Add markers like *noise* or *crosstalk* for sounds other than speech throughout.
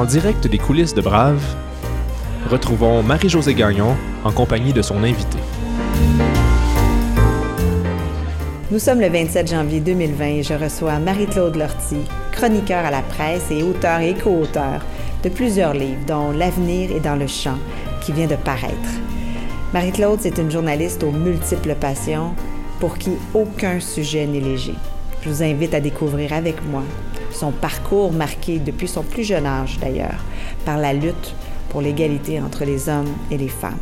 En direct des coulisses de Brave, retrouvons Marie-Josée Gagnon en compagnie de son invité. Nous sommes le 27 janvier 2020 et je reçois Marie-Claude Lortie, chroniqueur à la presse et auteur et co-auteur de plusieurs livres, dont L'avenir est dans le champ, qui vient de paraître. Marie-Claude, c'est une journaliste aux multiples passions pour qui aucun sujet n'est léger. Je vous invite à découvrir avec moi son parcours marqué depuis son plus jeune âge d'ailleurs par la lutte pour l'égalité entre les hommes et les femmes.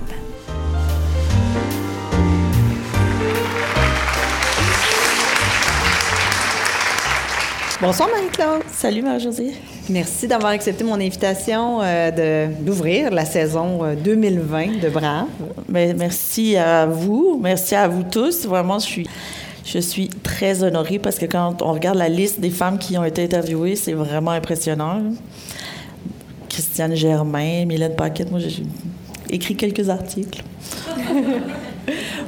Bonsoir Marie-Claude. Salut Marie-Josée. Merci d'avoir accepté mon invitation euh, d'ouvrir la saison 2020 euh, de Brave. Ben, merci à vous, merci à vous tous. Vraiment, je suis, je suis très honorée parce que quand on regarde la liste des femmes qui ont été interviewées, c'est vraiment impressionnant. Christiane Germain, Mylène Paquette, moi j'ai écrit quelques articles. *laughs*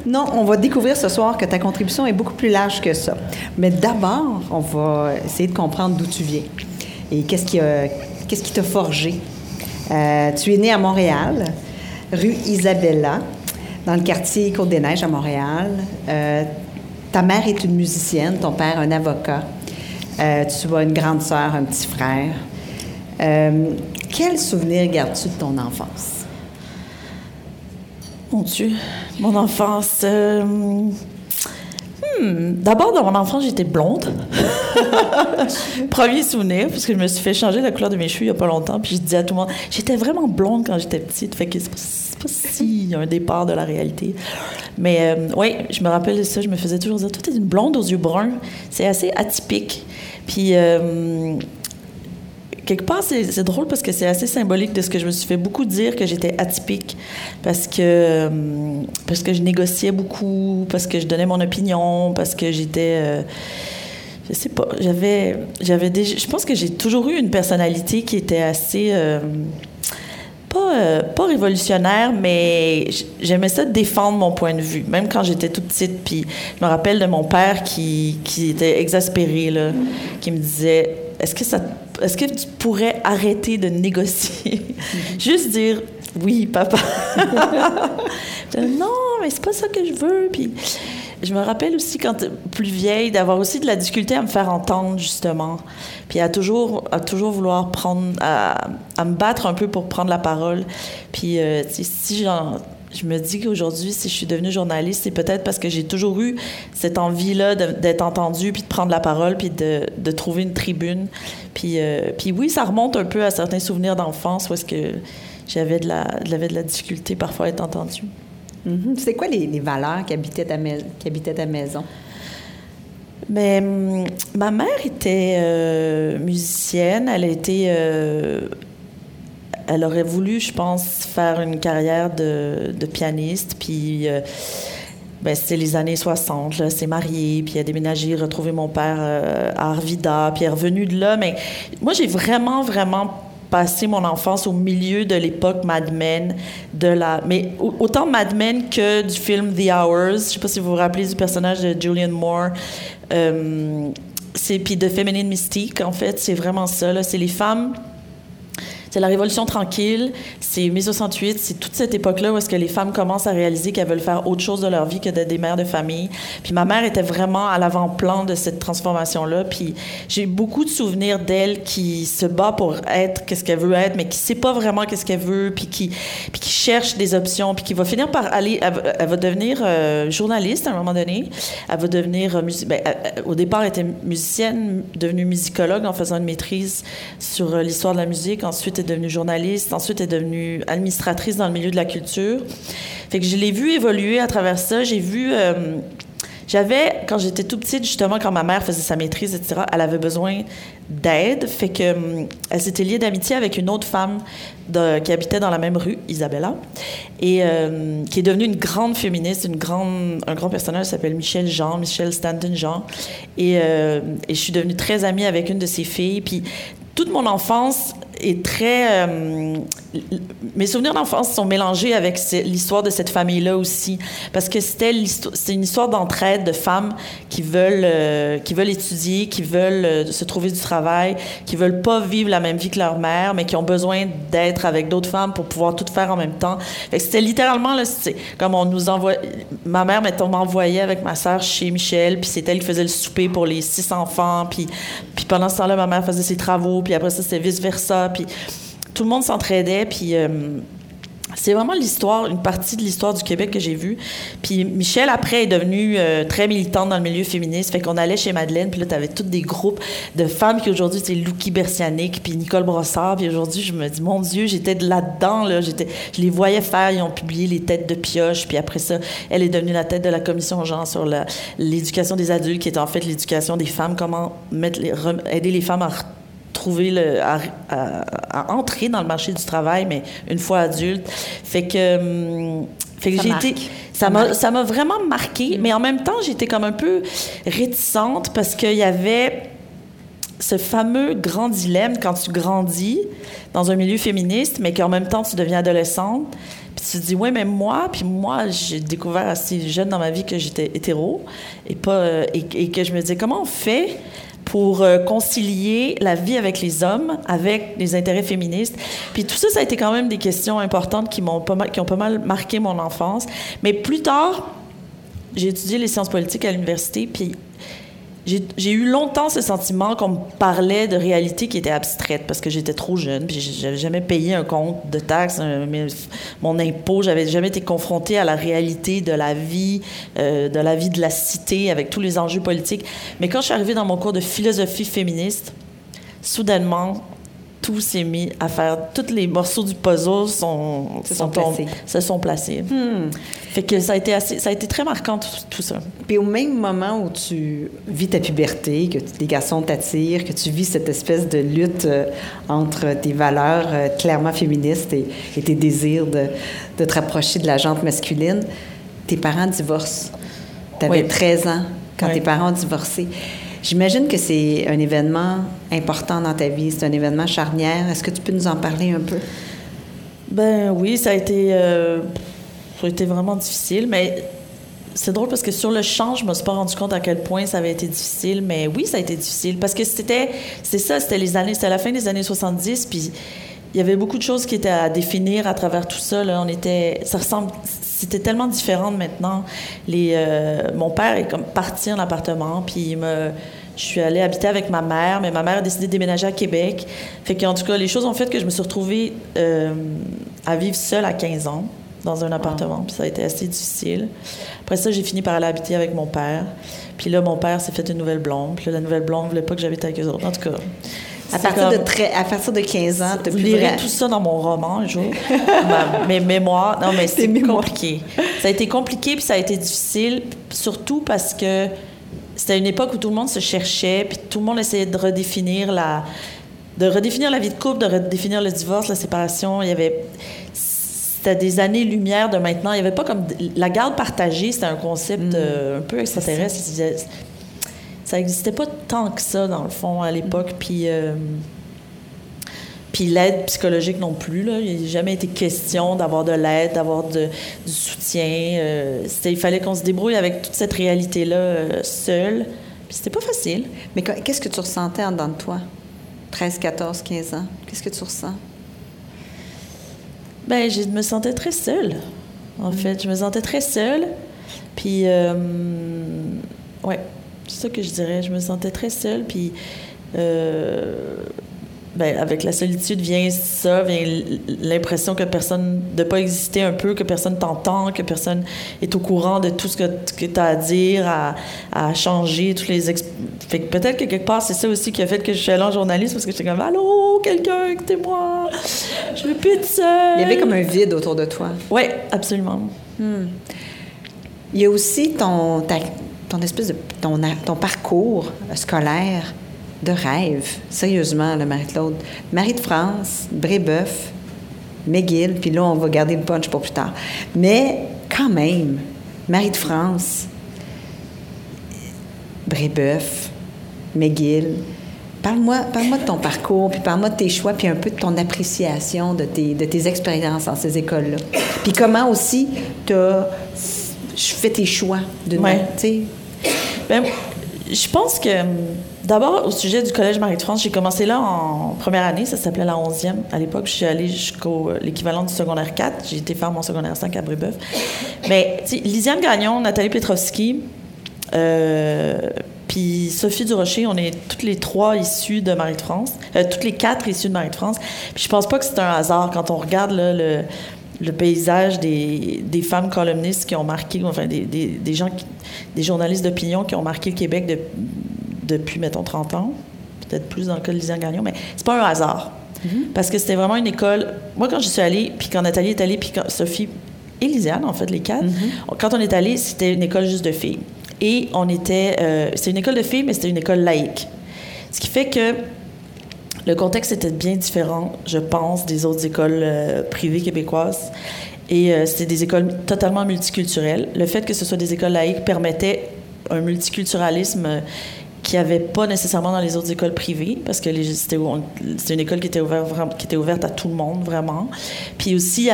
Non, on va découvrir ce soir que ta contribution est beaucoup plus large que ça. Mais d'abord, on va essayer de comprendre d'où tu viens et qu'est-ce qui, t'a forgé. Euh, tu es né à Montréal, rue Isabella, dans le quartier Côte-des-Neiges à Montréal. Euh, ta mère est une musicienne, ton père un avocat. Euh, tu as une grande sœur, un petit frère. quel souvenir gardes-tu de ton enfance? Mon Dieu, mon enfance. Euh, hmm, d'abord, dans mon enfance, j'étais blonde. *laughs* Premier souvenir, parce que je me suis fait changer la couleur de mes cheveux il n'y a pas longtemps. Puis je disais à tout le monde, j'étais vraiment blonde quand j'étais petite. Fait que c'est pas, si un départ de la réalité. Mais euh, oui, je me rappelle de ça. Je me faisais toujours dire, toi, t'es une blonde aux yeux bruns. C'est assez atypique. Puis. Euh, quelque part, c'est drôle parce que c'est assez symbolique de ce que je me suis fait beaucoup dire que j'étais atypique parce que, euh, parce que je négociais beaucoup, parce que je donnais mon opinion, parce que j'étais. Euh, je sais pas, j'avais. j'avais Je pense que j'ai toujours eu une personnalité qui était assez. Euh, pas, pas, révolutionnaire, mais j'aimais ça défendre mon point de vue, même quand j'étais toute petite. Puis je me rappelle de mon père qui, qui était exaspéré, là, qui me disait Est-ce que ça est-ce que tu pourrais arrêter de négocier? *laughs* Juste dire oui, papa. *laughs* non, mais c'est pas ça que je veux. Puis je me rappelle aussi, quand plus vieille, d'avoir aussi de la difficulté à me faire entendre, justement. Puis à toujours, à toujours vouloir prendre, à, me battre un peu pour prendre la parole. Puis euh, si j'en je me dis qu'aujourd'hui, si je suis devenue journaliste, c'est peut-être parce que j'ai toujours eu cette envie-là d'être entendue, puis de prendre la parole, puis de, de trouver une tribune. Puis, euh, puis oui, ça remonte un peu à certains souvenirs d'enfance où est-ce que j'avais de la, de la difficulté parfois à être entendue. Mm-hmm. C'est quoi les, les, valeurs qui habitaient ta, qui habitaient ta maison? Mais hum, ma mère était euh, musicienne. Elle a été euh, elle aurait voulu, je pense, faire une carrière de, pianiste. Puis, euh, ben, c'était les années 60. Là, s'est mariée, puis elle a déménagé, retrouvé mon père euh, à Arvida, puis elle est revenue de là. Mais moi, j'ai vraiment, vraiment passé mon enfance au milieu de l'époque Mad Men, de la, mais autant Mad Men que du film The Hours. Je sais pas si vous vous rappelez du personnage de Julianne Moore. Euh, c'est puis de Feminine Mystique, en fait, c'est vraiment ça. C'est les femmes c'est la Révolution tranquille, c'est mai 68, c'est toute cette époque-là où est-ce que les femmes commencent à réaliser qu'elles veulent faire autre chose de leur vie que d'être des mères de famille. Puis ma mère était vraiment à l'avant-plan de cette transformation-là. Puis j'ai beaucoup de souvenirs d'elle qui se bat pour être qu'est-ce qu'elle veut être, mais qui sait pas vraiment qu'est-ce qu'elle veut, puis qui, puis qui cherche des options, puis qui va finir par aller, elle, va devenir euh, journaliste à un moment donné. Elle va devenir, euh, ben, au départ, elle était musicienne, devenue musicologue en faisant une maîtrise sur euh, l'histoire de la musique. Ensuite, est devenue journaliste, ensuite est devenue administratrice dans le milieu de la culture. Fait que je l'ai vu évoluer à travers ça. J'ai vu... Euh, j'avais, quand j'étais tout petite, justement, quand ma mère faisait sa maîtrise, etc., elle avait besoin d'aide. Fait que euh, elle s'était liée d'amitié avec une autre femme qui habitait dans la même rue, Isabella, et euh, qui est devenue une grande féministe, une grande, un grand personnage s'appelle Michel Jean, Michel Stanton Jean. Et je suis devenue très amie avec une de ses filles. Puis toute mon enfance, est très. Euh, mes souvenirs d'enfance sont mélangés avec l'histoire de cette famille-là aussi, parce que c'était c'est une histoire d'entraide de femmes qui veulent euh, qui veulent étudier, qui veulent euh, se trouver du travail, qui veulent pas vivre la même vie que leur mère, mais qui ont besoin d'être avec d'autres femmes pour pouvoir tout faire en même temps. C'était littéralement comme on nous envoie. Ma mère, mettons, m'envoyait avec ma sœur chez Michel, puis c'est elle qui faisait le souper pour les six enfants, puis puis pendant ce temps-là, ma mère faisait ses travaux, puis après ça, c'était vice versa, puis tout le monde s'entraidait, puis euh, c'est vraiment l'histoire, une partie de l'histoire du Québec que j'ai vue. Puis Michel, après, est devenue euh, très militante dans le milieu féministe. Fait qu'on allait chez Madeleine, puis là, t'avais tous des groupes de femmes qui aujourd'hui, c'est Louki Bersianic, puis Nicole Brossard. Puis aujourd'hui, je me dis, mon Dieu, j'étais là-dedans, là. Je les voyais faire. Ils ont publié les têtes de pioche. Puis après ça, elle est devenue la tête de la commission genre sur l'éducation des adultes, qui est en fait l'éducation des femmes, comment aider les femmes à trouver le, à, entrer dans le marché du travail, mais une fois adulte. Fait que, hum, fait que j'ai été, ça m'a, ça m'a vraiment marqué, mais en même temps, j'étais comme un peu réticente parce qu'il y avait ce fameux grand dilemme quand tu grandis dans un milieu féministe, mais qu'en même temps tu deviens adolescente. Puis tu te dis, ouais, mais moi, puis moi, j'ai découvert assez jeune dans ma vie que j'étais hétéro et, pas, et, et, que je me disais, comment on fait pour euh, concilier la vie avec les hommes avec les intérêts féministes. Puis tout ça, ça a été quand même des questions importantes qui m'ont pas mal, qui ont pas mal marqué mon enfance. Mais plus tard, j'ai étudié les sciences politiques à l'université, puis j'ai eu longtemps ce sentiment qu'on me parlait de réalité qui était abstraite parce que j'étais trop jeune, puis j'avais jamais payé un compte de taxes, mon impôt, j'avais jamais été confrontée à la réalité de la vie, euh, de la vie de la cité avec tous les enjeux politiques. Mais quand je suis arrivée dans mon cours de philosophie féministe, soudainement, tout s'est mis à faire. Tous les morceaux du puzzle sont, se sont, placés. Se sont placés. Hmm. Fait que ça a été assez, ça a été très marquant tout, ça. Puis au même moment où tu vis ta puberté, que les garçons t'attirent, que tu vis cette espèce de lutte euh, entre tes valeurs euh, clairement féministes et, tes désirs de, de te rapprocher de la jante masculine, tes parents divorcent. Tu avais 13 ans quand tes parents ont divorcé. J'imagine que c'est un événement important dans ta vie, c'est un événement charnière. Est-ce que tu peux nous en parler un peu? Ben oui, ça a été, euh, ça a été vraiment difficile, mais c'est drôle parce que sur le champ, je me suis pas rendu compte à quel point ça avait été difficile, mais oui, ça a été difficile parce que c'était, c'est ça, c'était les années, c'était la fin des années 70, puis il y avait beaucoup de choses qui étaient à définir à travers tout ça. On était, ça ressemble, c'était tellement différent de maintenant. Les, euh, mon père est comme parti en appartement, puis me, je suis allée habiter avec ma mère, mais ma mère a décidé de déménager à Québec. Fait qu'en tout cas, les choses ont fait que je me suis retrouvée euh, à vivre seule à 15 ans dans un appartement, puis ça a été assez difficile. Après ça, j'ai fini par aller habiter avec mon père. Puis là, mon père s'est fait une nouvelle blonde. Puis là, la nouvelle blonde voulait pas que j'habite avec eux autres. En tout cas, à partir, de très, à partir de 15 ans, tu tout ça dans mon roman un jour. *laughs* mes mémoires. Non, mais c'est compliqué. Ça a été compliqué, puis ça a été difficile, surtout parce que c'était une époque où tout le monde se cherchait, puis tout le monde essayait de redéfinir la, de redéfinir la vie de couple, de redéfinir le divorce, la séparation. Il y avait c'était des années-lumière de maintenant. Il n'y avait pas comme... La garde partagée, c'était un concept mm. euh, un peu extraterrestre ça n'existait pas tant que ça, dans le fond, à l'époque. Puis, euh, puis l'aide psychologique non plus. Là. Il n'a jamais été question d'avoir de l'aide, d'avoir du soutien. Euh, il fallait qu'on se débrouille avec toute cette réalité-là euh, seul. Puis c'était pas facile. Mais qu'est-ce que tu ressentais en dedans de toi? 13, 14, 15 ans. Qu'est-ce que tu ressens? Ben, je me sentais très seule, en mm. fait. Je me sentais très seule. Puis, euh, ouais, c'est ça que je dirais. Je me sentais très seule, puis euh, ben, avec la solitude vient ça, vient l'impression que personne, de pas exister un peu, que personne t'entend, que personne est au courant de tout ce que, que tu as à dire, à, à changer, tous les... Fait que peut-être que quelque part, c'est ça aussi qui a fait que je suis allée en journaliste, parce que j'étais comme « Allô, quelqu'un, écoutez-moi, je veux plus être seule. » Il y avait comme un vide autour de toi. Oui, absolument. Hmm. Il y a aussi ton, ton espèce de ton, ton parcours scolaire de rêve, sérieusement, le Marie-Claude. Marie de France, Brébeuf, McGill, puis là, on va garder le punch pour plus tard. Mais quand même, Marie de France, Brébeuf, McGill, Parle-moi parle de ton parcours, puis parle-moi de tes choix, puis un peu de ton appréciation de tes, de tes expériences dans ces écoles-là. Puis comment aussi tu as fait tes choix de ouais. Ben, je pense que d'abord, au sujet du Collège Marie-de-France, j'ai commencé là en première année, ça s'appelait la 11e. À l'époque, je suis allée jusqu'au l'équivalent du secondaire 4. J'ai été faire mon secondaire 5 à Brébeuf. Mais, Lisiane Gagnon, Nathalie Petrovski, euh, puis Sophie Durocher, on est toutes les trois issues de Marie de France, euh, toutes les quatre issues de Marie de France. Puis je pense pas que c'est un hasard quand on regarde le, le, paysage des, des, femmes columnistes qui ont marqué, enfin des, des, des gens, des journalistes d'opinion qui ont marqué le Québec de, depuis, mettons, 30 ans, peut-être plus dans le cas de Lisiane Gagnon, mais c'est pas un hasard. Mm-hmm. Parce que c'était vraiment une école. Moi, quand je suis allée, puis quand Nathalie est allée, puis quand Sophie et Lisiane, en fait, les quatre, mm-hmm. quand on est allé, c'était une école juste de filles. Et on était. Euh, c'était une école de filles, mais c'était une école laïque. Ce qui fait que le contexte était bien différent, je pense, des autres écoles euh, privées québécoises. Et euh, c'était des écoles totalement multiculturelles. Le fait que ce soit des écoles laïques permettait un multiculturalisme qui n'y avait pas nécessairement dans les autres écoles privées, parce que c'était une école qui était, ouverte, à tout le monde, vraiment. Puis aussi,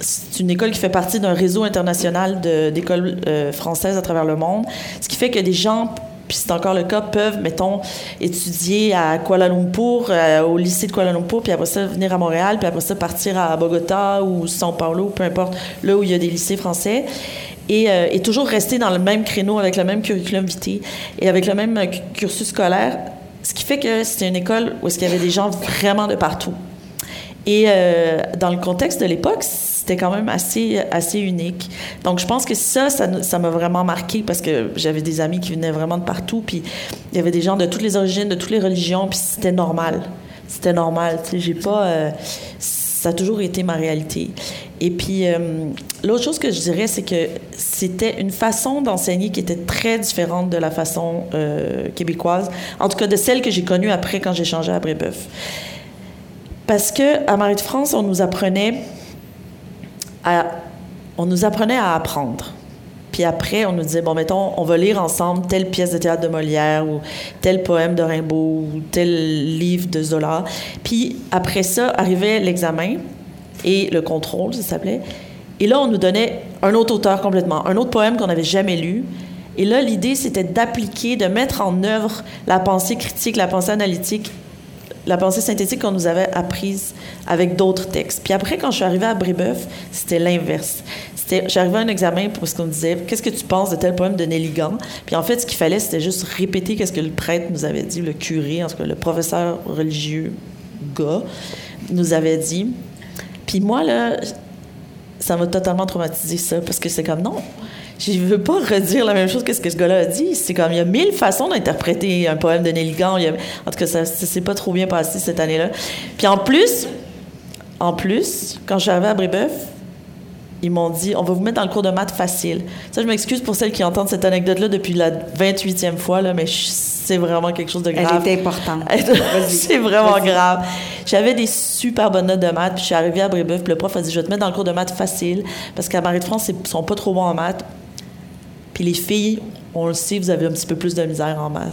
c'est une école qui fait partie d'un réseau international d'écoles euh, françaises à travers le monde, ce qui fait que des gens puis c'est encore le cas, peuvent, mettons, étudier à Kuala Lumpur, euh, au lycée de Kuala Lumpur, puis après ça, venir à Montréal, puis après ça, partir à Bogota ou São Paulo, peu importe, là où il y a des lycées français et, euh, toujours rester dans le même créneau avec le même curriculum vitae et avec le même euh, cursus scolaire, ce qui fait que c'était une école où il y avait des gens vraiment de partout. Et euh, dans le contexte de l'époque, c'était quand même assez, assez unique. Donc, je pense que ça, ça m'a vraiment marqué parce que j'avais des amis qui venaient vraiment de partout, puis il y avait des gens de toutes les origines, de toutes les religions, puis c'était normal. C'était normal. Tu sais, j'ai pas ça a toujours été ma réalité. Et puis, euh, l'autre chose que je dirais, c'est que c'était une façon d'enseigner qui était très différente de la façon euh, québécoise, en tout cas de celle que j'ai connue après quand j'ai changé à Brébeuf. Parce que à Marie de France, on nous apprenait on nous apprenait à apprendre. Puis après, on nous disait, bon, mettons, on va lire ensemble telle pièce de théâtre de Molière ou tel poème de Rimbaud ou tel livre de Zola. Puis après ça, arrivait l'examen et le contrôle, ça s'appelait. Et là, on nous donnait un autre auteur complètement, un autre poème qu'on n'avait jamais lu. Et là, l'idée, c'était d'appliquer, de mettre en œuvre la pensée critique, la pensée analytique la pensée synthétique qu'on nous avait apprise avec d'autres textes. Puis après, quand je suis arrivée à Brébeuf, c'était l'inverse. C'était, j'arrivais à un examen pour ce qu'on me disait, qu'est-ce que tu penses de tel poème de Nelly Puis en fait, ce qu'il fallait, c'était juste répéter qu'est-ce que le prêtre nous avait dit, le curé, en tout cas le professeur religieux gars nous avait dit. Puis moi, là, ça m'a totalement traumatisé ça, parce que c'est comme non je veux pas redire la même chose que ce que ce gars-là a dit. C'est comme, il y a mille façons d'interpréter un poème de Nelly En tout cas, ça, ça s'est pas trop bien passé cette année-là. Puis en plus, en plus, quand je suis arrivée à Brébeuf, ils m'ont dit, on va vous mettre dans le cours de maths facile. Ça, je m'excuse pour celles qui entendent cette anecdote-là depuis la 28e fois, là, mais c'est vraiment quelque chose de grave. Elle est importante. *laughs* c'est vraiment grave. J'avais des super bonnes notes de maths, puis je suis arrivée à Brébeuf, puis le prof a dit, je vais te mettre dans le cours de maths facile, parce qu'à Marie-de-France, ils sont pas trop bons en maths. Puis les filles, on le sait, vous avez un petit peu plus de misère en maths.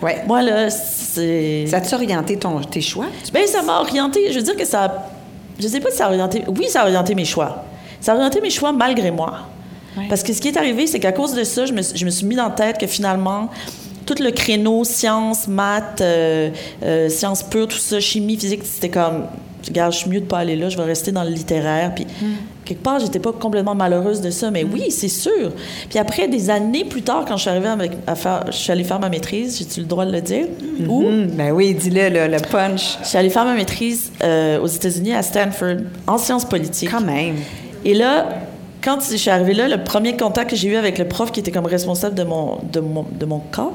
Ouais. Moi, là, c'est. Ça t'a orienté ton, tes choix? Bien, ça m'a orienté. Je veux dire que ça. Je sais pas si ça a orienté. Oui, ça a orienté mes choix. Ça a orienté mes choix malgré moi. Parce que ce qui est arrivé, c'est qu'à cause de ça, je me, je me suis mis dans la tête que finalement, tout le créneau sciences, maths, euh, euh, sciences pures, tout ça, chimie, physique, c'était comme, regarde, je suis mieux de pas aller là, je vais rester dans le littéraire. Puis hmm quelque part, j'étais pas complètement malheureuse de ça, mais oui, c'est sûr. Puis après, des années plus tard, quand je suis arrivée à, faire, je suis allée faire ma maîtrise, j'ai-tu le droit de le dire? Mm Où? Ben oui, dis-le, le, punch. Je suis allée faire ma maîtrise euh, aux États-Unis, à Stanford, en sciences politiques. Quand même. Et là, quand je suis arrivée là, le premier contact que j'ai eu avec le prof qui était comme responsable de mon, de mon, de mon cas,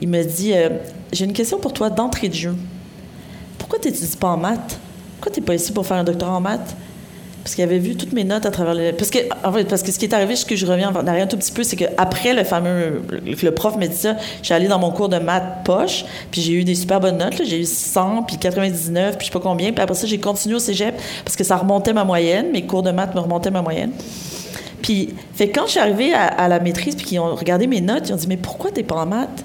il me dit euh, J'ai une question pour toi d'entrée de jeu. Pourquoi tu n'étudies pas en maths? Pourquoi tu n'es pas ici pour faire un doctorat en maths? Parce qu'il avait vu toutes mes notes à travers le... Parce que, en fait, parce que ce qui est arrivé, ce que je reviens en arrière un tout petit peu, c'est qu'après le fameux... Le prof m'a dit ça, j'ai allé dans mon cours de maths poche, puis j'ai eu des super bonnes notes. J'ai eu 100, puis 99, puis je sais pas combien. Puis après ça, j'ai continué au cégep parce que ça remontait ma moyenne. Mes cours de maths me remontaient ma moyenne. Puis, fait quand je suis arrivée à, la maîtrise, puis qu'ils ont regardé mes notes, ils ont dit « Mais pourquoi t'es pas en maths? »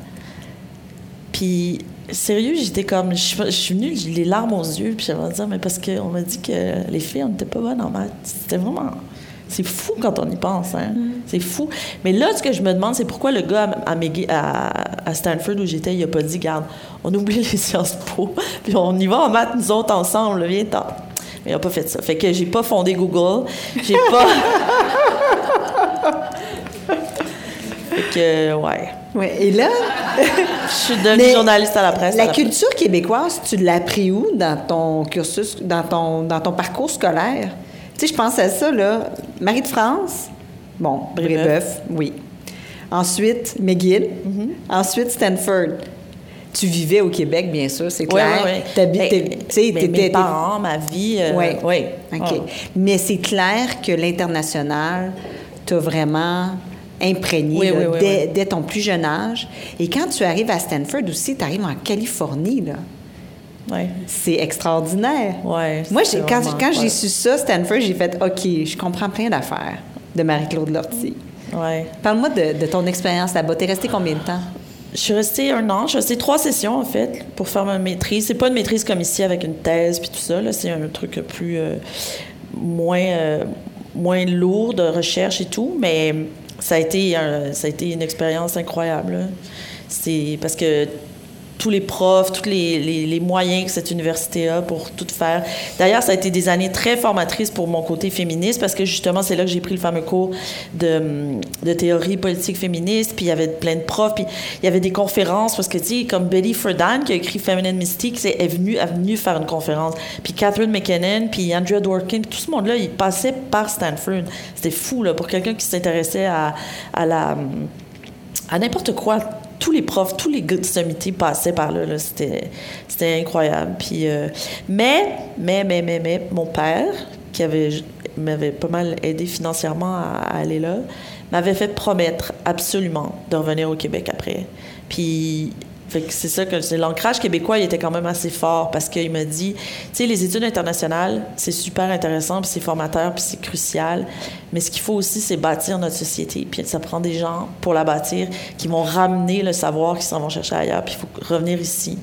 Puis, sérieux, j'étais comme. Je, je suis venue, j'ai les larmes aux yeux, puis j'avais dire, mais parce qu'on m'a dit que les filles, on n'était pas bonnes en maths. C'était vraiment. C'est fou quand on y pense, hein? C'est fou. Mais là, ce que je me demande, c'est pourquoi le gars à, Stanford où j'étais, il a pas dit, garde, on oublie les sciences po, *laughs* puis on y va en maths, nous autres, ensemble, viens t'en. Mais il a pas fait ça. Fait que j'ai pas fondé Google. J'ai pas. *laughs* fait que, ouais. Ouais. Et là, Je suis devenue journaliste à la presse. la culture québécoise, tu l'as appris où dans ton cursus, dans ton, dans ton parcours scolaire? Tu sais, je pense à ça, là. Marie de France, bon, Brébeuf. Oui. Ensuite, McGill. Mm-hmm. Ensuite, Stanford. Tu vivais au Québec, bien sûr, c'est clair. oui, oui. T'es- tu sais, mes, parents, ma vie. euh, Oui. oui. OK. Mais c'est clair que l'international t'a vraiment imprégné Oui, là, oui, oui, dès, ton plus jeune âge. Et quand tu arrives à Stanford aussi, tu arrives en Californie, là. Ouais. C'est extraordinaire. Ouais, Moi, quand, j'ai su ça, Stanford, j'ai fait OK, je comprends plein d'affaires de Marie-Claude Lortie. Ouais. Parle-moi de, de ton expérience là-bas. T'es resté combien de temps? Je suis restée un an. Je suis restée trois sessions, en fait, pour faire ma maîtrise. C'est pas une maîtrise comme ici avec une thèse puis tout ça. C'est un truc plus. euh, moins, euh, moins lourd de recherche et tout. Mais ça a été, un- ça a été une expérience incroyable. C'est parce que tous les profs, tous les, moyens que cette université a pour tout faire. D'ailleurs, ça a été des années très formatrices pour mon côté féministe parce que justement, c'est là que j'ai pris le fameux cours de, théorie politique féministe. Puis il y avait plein de profs. Puis il y avait des conférences parce que, tu sais, comme Betty Friedan qui a écrit Feminine Mystique, c'est, est venue, est venue faire une conférence. Puis Catherine McKinnon, puis Andrea Dworkin, tout ce monde-là, il passait par Stanford. C'était fou, là, pour quelqu'un qui s'intéressait à, à n'importe quoi. Tous les profs, tous les gars de passaient par là. C'était, incroyable. Puis, euh, mais, mais, mais, mais, mais, mon père, qui avait, m'avait pas mal aidé financièrement à, à aller là, m'avait fait promettre absolument de revenir au Québec après. Puis, c'est ça que l'ancrage québécois, était quand même assez fort parce qu'il m'a dit, tu sais, les études internationales, c'est super intéressant, puis c'est formateur, puis c'est crucial, mais ce qu'il faut aussi, c'est bâtir notre société. Puis ça prend des gens pour la bâtir qui vont ramener le savoir, qui s'en vont chercher ailleurs, puis il faut revenir ici.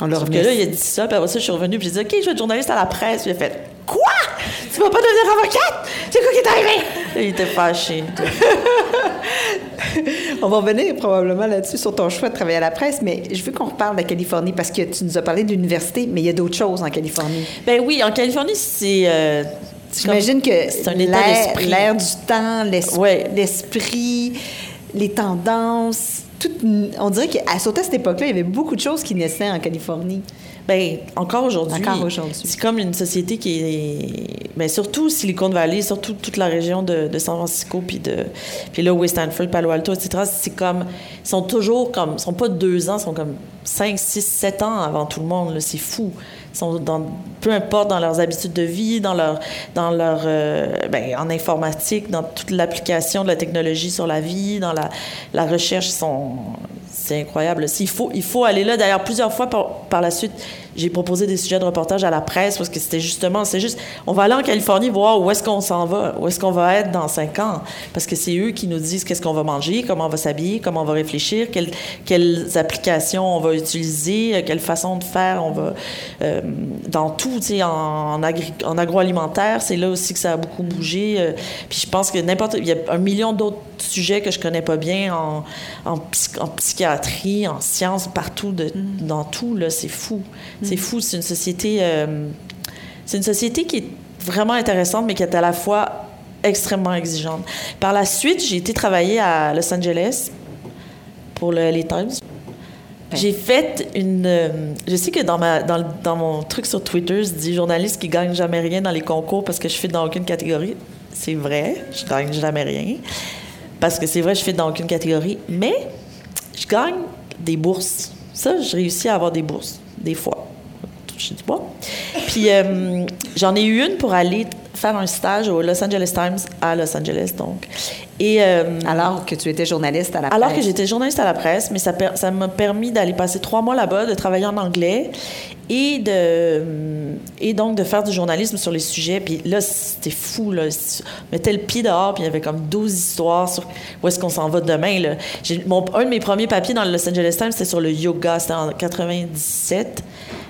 On leur Sauf que là, il a dit ça, puis après ça, je suis revenue, puis j'ai dit, OK, je vais être journaliste à la presse. Puis il a fait, Quoi? Tu vas pas devenir avocate? C'est quoi qui est arrivé? Il était fâché. *laughs* On va revenir probablement là-dessus sur ton choix de travailler à la presse, mais je veux qu'on reparle de la Californie parce que tu nous as parlé d'université, mais il y a d'autres choses en Californie. Ben oui, en Californie, c'est. euh, J'imagine que l'air, du temps, Ouais. l'esprit, les tendances, on dirait qu'à cette époque-là, il y avait beaucoup de choses qui naissaient en Californie. Ben, encore aujourd'hui. C'est comme une société qui est. Ben, surtout Silicon Valley, surtout toute la région de, de San Francisco, puis de. Puis là, West Stanford, Palo Alto, etc. C'est comme. Ils sont toujours comme. Ils sont pas deux ans, ils sont comme cinq, six, sept ans avant tout le monde, là. C'est fou. Ils sont dans. Peu importe dans leurs habitudes de vie, dans leur. Dans leur euh, ben, en informatique, dans toute l'application de la technologie sur la vie, dans la, la recherche, ils sont. C'est incroyable. Il faut, aller là. D'ailleurs, plusieurs fois par la suite, j'ai proposé des sujets de reportage à la presse parce que c'était justement, c'est juste, on va aller en Californie voir où est-ce qu'on s'en va, où est-ce qu'on va être dans cinq ans. Parce que c'est eux qui nous disent qu'est-ce qu'on va manger, comment on va s'habiller, comment on va réfléchir, quelles, quelles applications on va utiliser, quelle façon de faire on va. euh, dans tout, tu sais, en, en, agri- en agroalimentaire, c'est là aussi que ça a beaucoup bougé. euh, puis je pense que n'importe. Il y a un million d'autres sujets que je connais pas bien en, en, psy- en psychiatrie, en sciences, partout, de, dans tout, là, c'est fou. C'est fou. C'est une société. euh, c'est une société qui est vraiment intéressante, mais qui est à la fois extrêmement exigeante. Par la suite, j'ai été travailler à Los Angeles pour le LA Times. J'ai fait une. euh, je sais que dans, ma, dans, le- dans mon truc sur Twitter, je dis journaliste qui gagne jamais rien dans les concours parce que je fais dans aucune catégorie. C'est vrai, je gagne jamais rien. Parce que c'est vrai, je fais dans aucune catégorie. Mais je gagne des bourses. Ça, je réussis à avoir des bourses, des fois. J'ai dit, bon. Puis euh, j'en ai eu une pour aller faire un stage au Los Angeles Times à Los Angeles, donc. Et, euh, alors que tu étais journaliste à la presse. Alors que j'étais journaliste à la presse, mais ça, ça m'a permis d'aller passer trois mois là-bas, de travailler en anglais et de et donc de faire du journalisme sur les sujets. Puis là, c'était fou. Là. On mettait le pied dehors, puis il y avait comme 12 histoires sur où est-ce qu'on s'en va demain. Là. Mon, un de mes premiers papiers dans le Los Angeles Times, c'était sur le yoga. C'était en 97.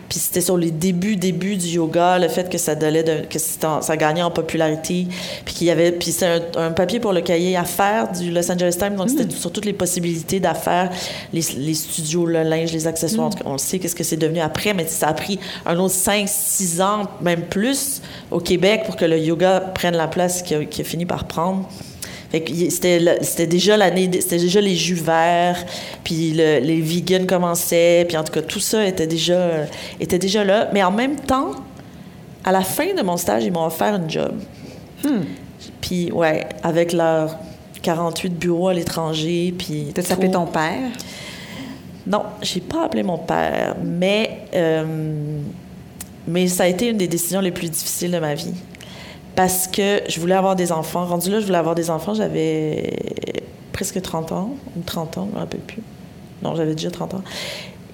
Puis c'était sur les débuts, débuts du yoga, le fait que ça donnait, que ça gagnait en popularité, puis qu'il y avait, puis c'est un, papier pour le cahier affaires du Los Angeles Times, donc c'était mm. sur toutes les possibilités d'affaires, les, studios, le linge, les accessoires. Mm. On sait qu'est-ce que c'est devenu après, mais ça a pris un autre 5, 6 ans, même plus, au Québec pour que le yoga prenne la place qu'il a fini par prendre c'était déjà l'année, c'était déjà les jus verts, puis les vegans commençaient, puis en tout cas tout ça était déjà était déjà là. Mais en même temps, à la fin de mon stage, ils m'ont offert un job. Hmm. Puis ouais, avec leurs 48 bureaux à l'étranger, puis. T'as appelé ton père? Non, j'ai pas appelé mon père, mais euh, mais ça a été une des décisions les plus difficiles de ma vie parce que je voulais avoir des enfants. Rendu là, je voulais avoir des enfants, j'avais presque 30 ans, ou 30 ans, je me rappelle plus. Non, j'avais déjà 30 ans.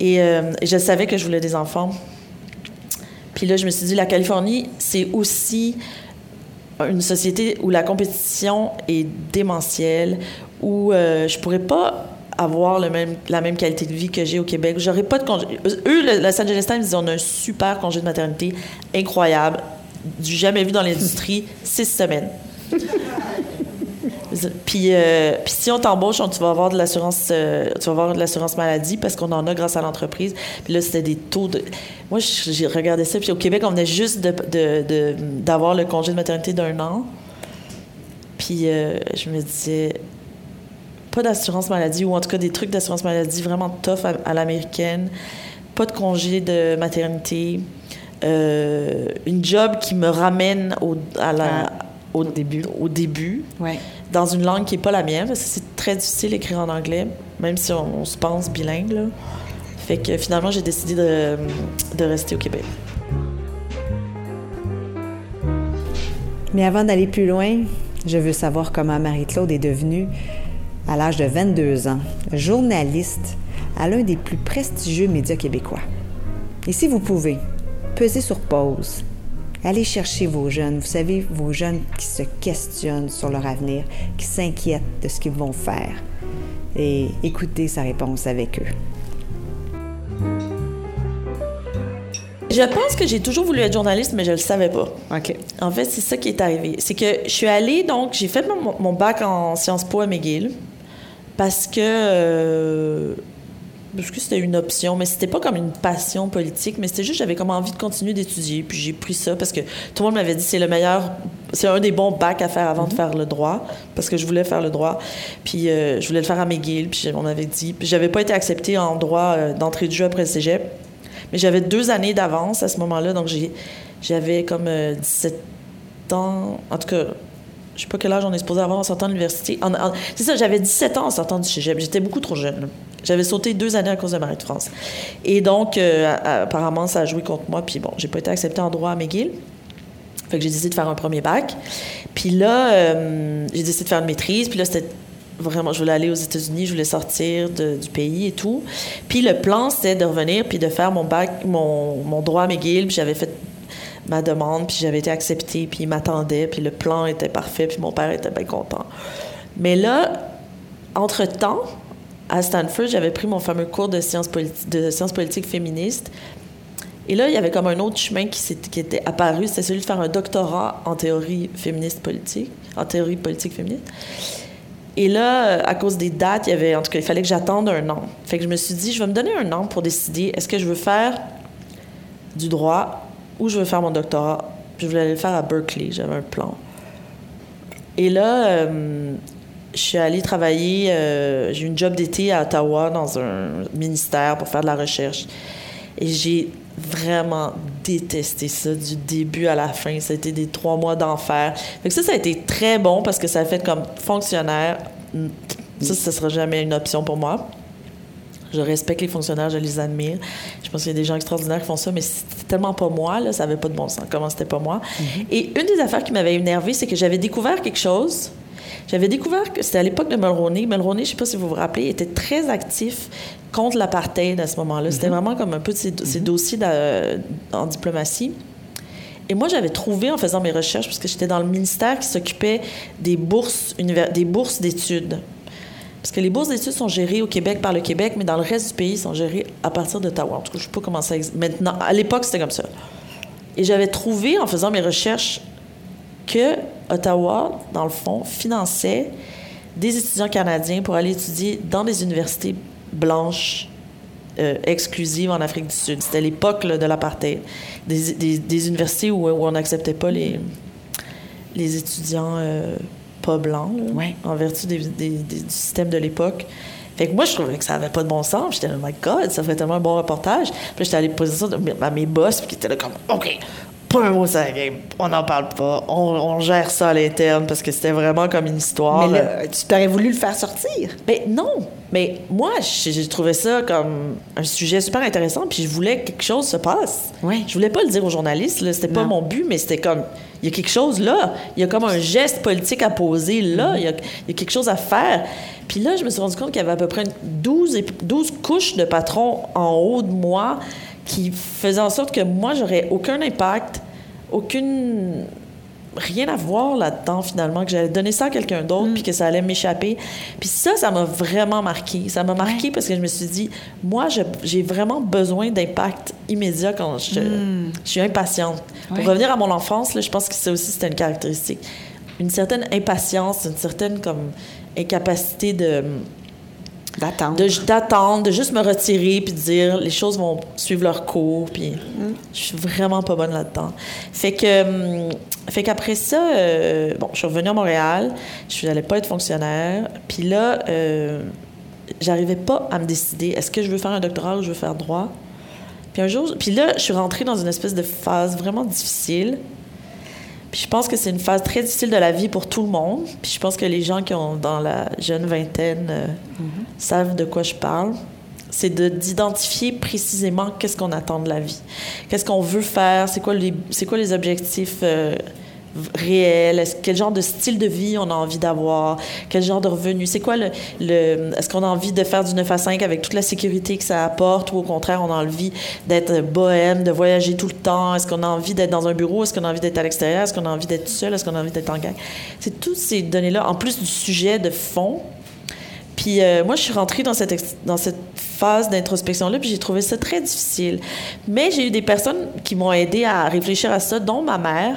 Euh, et, je savais que je voulais des enfants. Puis là, je me suis dit, la Californie, c'est aussi une société où la compétition est démentielle, où euh, je pourrais pas avoir la même qualité de vie que j'ai au Québec. J'aurais pas de congé. Eux, le Los Angeles Times, ils ont un super congé de maternité incroyable du jamais vu dans l'industrie, six semaines. puis, euh, puis si on t'embauche, tu vas avoir de l'assurance, euh, tu vas avoir de l'assurance maladie parce qu'on en a grâce à l'entreprise. Puis là, c'était des taux de. Moi, j'ai regardé ça. Puis au Québec, on venait juste d'avoir le congé de maternité d'un an. Puis euh, je me disais, pas d'assurance maladie ou en tout cas des trucs d'assurance maladie vraiment tough à l'américaine. Pas de congé de maternité. Euh, une job qui me ramène au, à la, au début, au début dans une langue qui n'est pas la mienne, parce que c'est très difficile d'écrire en anglais, même si on, se pense bilingue. Là. Fait que finalement, j'ai décidé de, de rester au Québec. Mais avant d'aller plus loin, je veux savoir comment Marie-Claude est devenue, à l'âge de 22 ans, journaliste à l'un des plus prestigieux médias québécois. Et si vous pouvez, pesez sur pause. Allez chercher vos jeunes, vous savez, vos jeunes qui se questionnent sur leur avenir, qui s'inquiètent de ce qu'ils vont faire. Et écoutez sa réponse avec eux. Je pense que j'ai toujours voulu être journaliste, mais je ne le savais pas. OK. En fait, c'est ça qui est arrivé. C'est que je suis allée, donc, j'ai fait mon, bac en Sciences Po à McGill parce que euh, parce que c'était une option, mais c'était pas comme une passion politique, mais c'était juste j'avais comme envie de continuer d'étudier, puis j'ai pris ça parce que tout le monde m'avait dit c'est le meilleur, c'est un des bons bacs à faire avant de mhm. faire le droit, parce que je voulais faire le droit, puis euh, je voulais le faire à McGill, puis on m'avait dit, puis j'avais pas été acceptée en droit euh, d'entrée de jeu après le cégep, mais j'avais deux années d'avance à ce moment-là, donc j'avais comme 17 euh, ans, en tout cas je sais pas quel âge on est supposé avoir en sortant de l'université. c'est ça, j'avais 17 ans en sortant du cégep. J'étais beaucoup trop jeune. J'avais sauté deux années à cause de Marie de France. Et donc, euh, apparemment, ça a joué contre moi. Puis bon, j'ai pas été acceptée en droit à McGill. Fait que j'ai décidé de faire un premier bac. Puis là, euh, j'ai décidé de faire une maîtrise. Puis là, c'était vraiment, je voulais aller aux États-Unis, je voulais sortir du pays et tout. Puis le plan, c'était de revenir puis de faire mon bac, mon, droit à McGill. Puis j'avais fait ma demande, puis j'avais été acceptée, puis il m'attendait, puis le plan était parfait, puis mon père était bien content. Mais là, entre-temps, à Stanford, j'avais pris mon fameux cours de sciences, de sciences politiques féministes. Et là, il y avait comme un autre chemin qui, qui était apparu, c'était celui de faire un doctorat en théorie féministe politique, en théorie politique féministe. Et là, à cause des dates, il y avait, en tout cas, il fallait que j'attende un an. Fait que je me suis dit, je vais me donner un an pour décider est-ce que je veux faire du droit où je veux faire mon doctorat? Je voulais aller le faire à Berkeley, j'avais un plan. Et là, euh, je suis allée travailler, euh, j'ai eu une job d'été à Ottawa dans un ministère pour faire de la recherche. Et j'ai vraiment détesté ça du début à la fin. Ça a été des trois mois d'enfer. ça, ça a été très bon parce que ça a fait comme fonctionnaire. Ça, ce ne sera jamais une option pour moi. Je respecte les fonctionnaires, je les admire. Je pense qu'il y a des gens extraordinaires qui font ça, mais c'était tellement pas moi, là, ça avait pas de bon sens. Comment c'était pas moi? Et une des affaires qui m'avait énervée, c'est que j'avais découvert quelque chose. J'avais découvert que c'était à l'époque de Mulroney. Mulroney, je sais pas si vous vous rappelez, était très actif contre l'apartheid à ce moment-là. C'était vraiment comme un peu ces, ces dossiers en diplomatie. Et moi, j'avais trouvé en faisant mes recherches, parce que j'étais dans le ministère qui s'occupait des bourses, des bourses d'études. Parce que les bourses d'études sont gérées au Québec par le Québec, mais dans le reste du pays, sont gérées à partir d'Ottawa. En tout cas, je ne sais pas comment ça existe. Maintenant, à l'époque, c'était comme ça. Et j'avais trouvé, en faisant mes recherches, que Ottawa, dans le fond, finançait des étudiants canadiens pour aller étudier dans des universités blanches euh, exclusives en Afrique du Sud. C'était l'époque de l'apartheid. Des, des- des universités où, où on n'acceptait pas les, les étudiants euh, pas blancs, là, Ouais. en vertu des- du système de l'époque. Fait que moi, je trouvais que ça avait pas de bon sens. J'étais là, oh my God, ça ferait tellement un bon reportage. Puis j'étais allée poser ça à mes boss, puis qui étaient là comme, OK, pas un mot sur la game, on n'en parle pas, on, on gère ça à l'interne, parce que c'était vraiment comme une histoire. Mais euh, là, tu t'aurais voulu le faire sortir. mais non, mais moi, j'ai trouvé ça comme un sujet super intéressant, puis je voulais que quelque chose se passe. Oui. Je voulais pas le dire aux journalistes, là, c'était pas mon but, mais c'était comme, il y a quelque chose là, il y a comme un geste politique à poser là, il y, a, il y a quelque chose à faire. Puis là, je me suis rendu compte qu'il y avait à peu près 12, ép- 12 couches de patrons en haut de moi qui faisaient en sorte que moi, j'aurais aucun impact, aucune rien à voir là-dedans finalement que j'allais donner ça à quelqu'un d'autre puis que ça allait m'échapper. Puis ça ça m'a vraiment marqué. Ça m'a marqué parce que je me suis dit moi j'ai vraiment besoin d'impact immédiat quand je, je suis impatiente. Pour revenir à mon enfance là, je pense que ça aussi c'était une caractéristique. Une certaine impatience une certaine comme incapacité de D'attendre. de- d'attendre, de, juste me retirer puis de dire les choses vont suivre leur cours puis Mm. je suis vraiment pas bonne là-dedans. Fait que hum, fait qu'après ça euh, bon, je suis revenue à Montréal, je n'allais pas être fonctionnaire, puis là euh, j'arrivais pas à me décider est-ce que je veux faire un doctorat ou je veux faire droit? Puis un jour puis là je suis rentrée dans une espèce de phase vraiment difficile. Puis je pense que c'est une phase très difficile de la vie pour tout le monde. Puis je pense que les gens qui ont dans la jeune vingtaine euh, savent de quoi je parle. C'est de- d'identifier précisément qu'est-ce qu'on attend de la vie. Qu'est-ce qu'on veut faire, c'est quoi les, quoi les objectifs euh, est-ce- quel genre de style de vie on a envie d'avoir, quel genre de revenu, c'est quoi le, est-ce qu'on a envie de faire du 9 à 5 avec toute la sécurité que ça apporte ou au contraire on a envie d'être bohème, de voyager tout le temps, est-ce qu'on a envie d'être dans un bureau, est-ce qu'on a envie d'être à l'extérieur, est-ce qu'on a envie d'être seul, est-ce qu'on a envie d'être en gang? C'est toutes ces données-là, en plus du sujet de fond, puis euh, moi, je suis rentrée dans cette, dans cette phase d'introspection-là, puis j'ai trouvé ça très difficile. Mais j'ai eu des personnes qui m'ont aidé à réfléchir à ça, dont ma mère.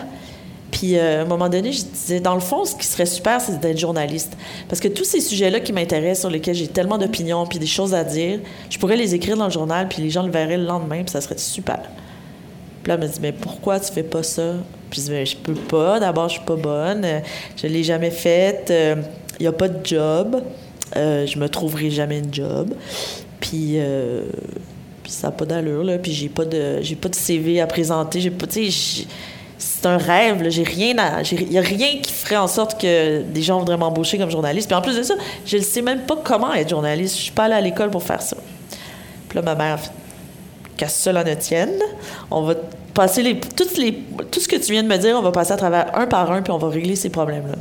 Puis euh, à un moment donné, je disais, dans le fond, ce qui serait super, c'est d'être journaliste. Parce que tous ces sujets-là qui m'intéressent, sur lesquels j'ai tellement d'opinions, puis des choses à dire, je pourrais les écrire dans le journal, puis les gens le verraient le lendemain, puis ça serait super. Puis là, elle me dit, mais pourquoi tu fais pas ça? Puis je dis, Ben, je peux pas. D'abord, je suis pas bonne. Euh, Je l'ai jamais faite. Il n'y a pas de job. Euh, je me trouverai jamais une job. Puis, euh, puis ça n'a pas d'allure, là. Puis j'ai pas de, j'ai pas de CV à présenter. J'ai pas, tu sais, c'est un rêve. J'ai rien à, il y a rien qui ferait en sorte que des gens voudraient m'embaucher comme journaliste. Puis en plus de ça, je ne sais même pas comment être journaliste. Je suis pas allée à l'école pour faire ça. Puis là, ma mère qu'à cela ne tienne. On va passer les, toutes les, tout ce que tu viens de me dire, on va passer à travers un par un, puis on va régler ces problèmes-là.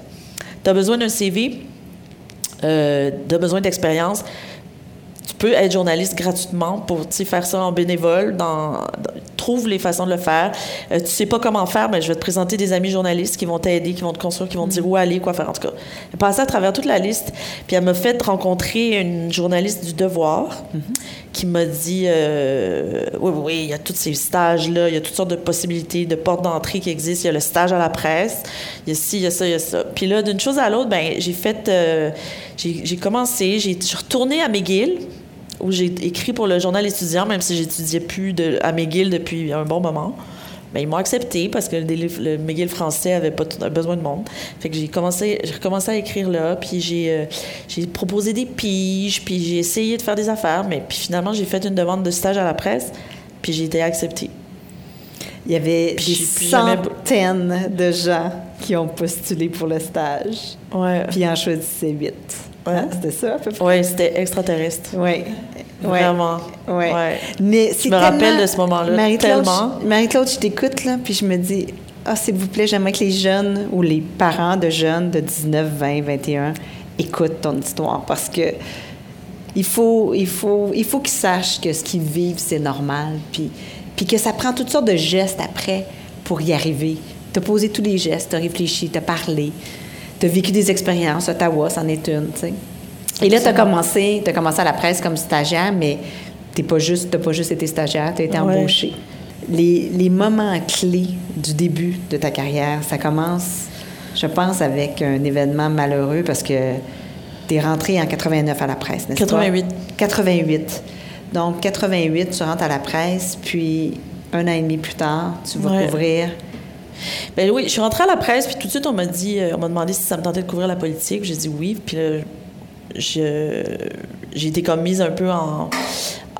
Tu as besoin d'un CV, euh, tu as besoin d'expérience. Tu peux être journaliste gratuitement pour faire ça en bénévole. Dans, dans- trouve les façons de le faire. Euh, tu sais pas comment faire, mais je vais te présenter des amis journalistes qui vont t'aider, qui vont te construire, qui vont te dire où aller, quoi faire. En tout cas, elle passait à travers toute la liste. Puis elle m'a fait rencontrer une journaliste du Devoir qui m'a dit euh, oui, oui, il y a tous ces stages-là, il y a toutes sortes de possibilités, de portes d'entrée qui existent. Il y a le stage à la presse, il y a ci, il y a ça, il y a ça. Puis là, d'une chose à l'autre, ben j'ai fait, euh, j'ai commencé, je suis retournée à McGill où j'ai écrit pour le journal étudiant, même si j'étudiais plus de, à McGill depuis un bon moment. Ben, ils m'ont accepté parce que le, le McGill français avait pas besoin de monde. Fait que j'ai commencé, j'ai recommencé à écrire là, puis j'ai, euh, j'ai proposé des piges, puis j'ai essayé de faire des affaires, mais puis finalement j'ai fait une demande de stage à la presse, puis j'ai été acceptée. Il y avait Puis des jamais- centaines de gens qui ont postulé pour le stage, Ouais. puis en choisissaient huit. Ouais. Hein, C'était ça, à peu près? Ouais, c'était extraterrestre. Oui. Ouais. Vraiment. Ouais. Ouais. Mais Je me rappelle de ce moment-là, Marie-Claude, tellement. je- Marie-Claude, je t'écoute, là, puis je me dis, ah, s'il vous plaît, j'aimerais que les jeunes ou les parents de jeunes de 19, 20, 21 écoutent ton histoire parce que il faut, il faut, il faut qu'ils sachent que ce qu'ils vivent, c'est normal, puis, puis que ça prend toutes sortes de gestes après pour y arriver. T'as posé tous les gestes, t'as réfléchi, t'as parlé, t'as vécu des expériences. Ottawa, c'en est une, tu sais. Et là, t'as commencé, t'as commencé à la presse comme stagiaire, mais t'es pas juste, pas juste été stagiaire, t'as été Ouais. embauché. Les, les moments clés du début de ta carrière, ça commence, je pense, avec un événement malheureux parce que t'es rentré en 89 à la presse, n'est-ce pas? 88. 88. Donc, 88, tu rentres à la presse, puis un an et demi plus tard, tu vas Ouais. couvrir. Ben oui, je suis rentrée à la presse, puis tout de suite, on m'a dit, euh, on m'a demandé si ça me tentait de couvrir la politique. J'ai dit oui, puis là, j'ai été comme mise un peu en,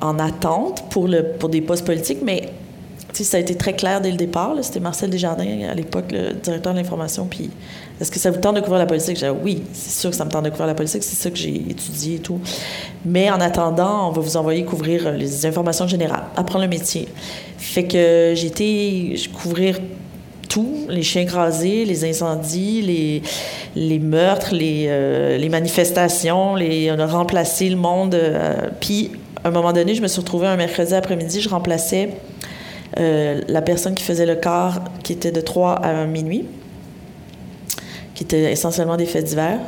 en attente pour, le, pour des postes politiques, mais ça a été très clair dès le départ. C'était Marcel Desjardins, à l'époque, le directeur de l'information, puis est-ce que ça vous tente de couvrir la politique? J'ai oui, c'est sûr que ça me tente de couvrir la politique, c'est ça que j'ai étudié et tout. Mais en attendant, on va vous envoyer couvrir euh, les informations générales, apprendre le métier. Fait que j'ai été couvrir tout, les chiens écrasés, les incendies, les, les meurtres, les, euh, les manifestations, on a remplacé le monde. euh, puis, à un moment donné, je me suis retrouvée un mercredi après-midi, je remplaçais euh, la personne qui faisait le quart, qui était de 3 à minuit, qui était essentiellement des faits divers.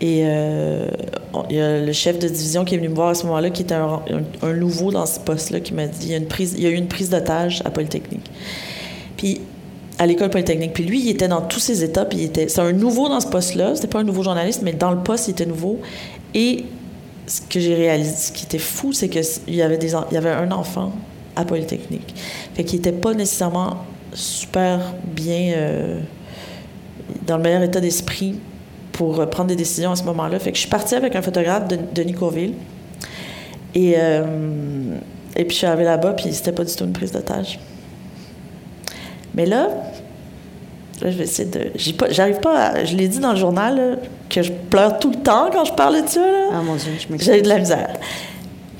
Et il y a le chef de division qui est venu me voir à ce moment-là, qui était un, un- nouveau dans ce poste-là, qui m'a dit il y, a il y a eu une prise d'otage à Polytechnique. Puis à l'école polytechnique. Puis lui, il était dans tous ses états. Puis il était, c'est un nouveau dans ce poste-là. C'était pas un nouveau journaliste, mais dans le poste, il était nouveau. Et ce que j'ai réalisé, ce qui était fou, c'est qu'il y avait des, il y avait un enfant à polytechnique. Fait qu'il était pas nécessairement super bien euh, dans le meilleur état d'esprit pour euh, prendre des décisions à ce moment-là. Fait que je suis partie avec un photographe de Courville. Et, euh, et puis je suis arrivée là-bas, puis c'était pas du tout une prise d'otage. Mais là, là, je vais essayer de. j'ai pas- J'arrive pas à. Je l'ai dit dans le journal, là, que je pleure tout le temps quand je parle de ça. Là. Ah mon Dieu, je m'excuse. J'ai de la misère.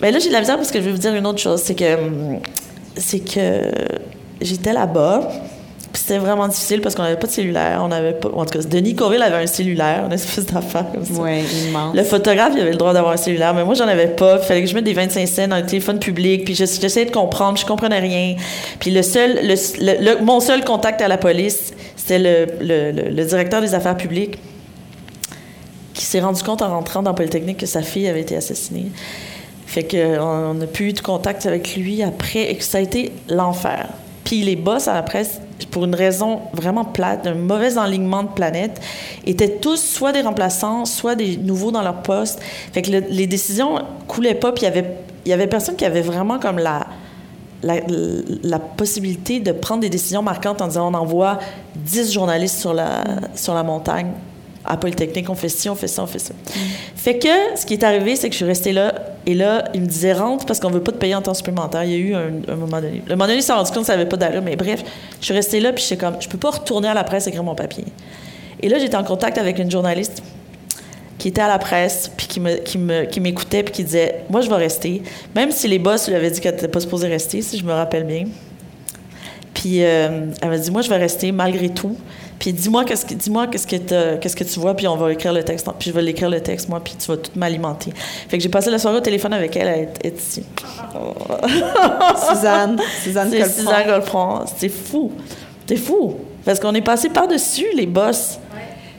Mais là, j'ai de la misère parce que je vais vous dire une autre chose. C'est que. C'est que. J'étais là-bas. Puis c'était vraiment difficile parce qu'on n'avait pas de cellulaire. On avait pas. En tout cas, Denis Corville avait un cellulaire, une espèce d'affaire comme ça. Oui, immense. Le photographe, il avait le droit d'avoir un cellulaire, mais moi, j'en avais pas. Il fallait que je mette des 25 cents dans le téléphone public, puis j'ess- j'essayais de comprendre, je comprenais rien. Puis le seul, le, le- le- mon seul contact à la police, c'était le directeur des affaires publiques qui s'est rendu compte en rentrant dans Polytechnique que sa fille avait été assassinée. Fait qu'on n'a plus eu de contact avec lui après et que ça a été l'enfer. Puis les boss à la presse, pour une raison vraiment plate, d'un mauvais enlignement de planète, étaient tous soit des remplaçants, soit des nouveaux dans leur poste. Fait que le- les décisions coulaient pas, puis il y avait, y avait personne qui avait vraiment comme la, la, la possibilité de prendre des décisions marquantes en disant on envoie 10 journalistes sur la, sur la montagne à Polytechnique, on fait ci, on fait ça, on fait ça. Fait que ce qui est arrivé, c'est que je suis restée là, et là, il me disait rentre parce qu'on veut pas te payer en temps supplémentaire. Il y a eu un, moment donné. Le moment donné, il s'est rendu compte que ça n'avait pas d'allure, mais bref, je suis restée là, puis j'étais comme, je peux pas retourner à la presse écrire mon papier. Et là, j'étais en contact avec une journaliste qui était à la presse, puis qui me, qui me, qui m'écoutait, puis qui disait, moi, je vais rester, même si les boss lui avaient dit qu'elle n'était pas supposée rester, si je me rappelle bien. Puis euh, elle m'a dit, moi, je vais rester malgré tout. Puis dis-moi qu'est-ce que, dis-moi qu'est-ce que, t'as- qu'est-ce que tu vois, puis on va écrire le texte. Puis je vais l'écrire le texte, moi, puis tu vas tout m'alimenter. Fait que j'ai passé la soirée au téléphone avec elle, elle est, ici. *laughs* Suzanne, Suzanne C'est. Suzanne Golfron. C'est fou. C'est fou. Parce qu'on est passé par-dessus, les boss.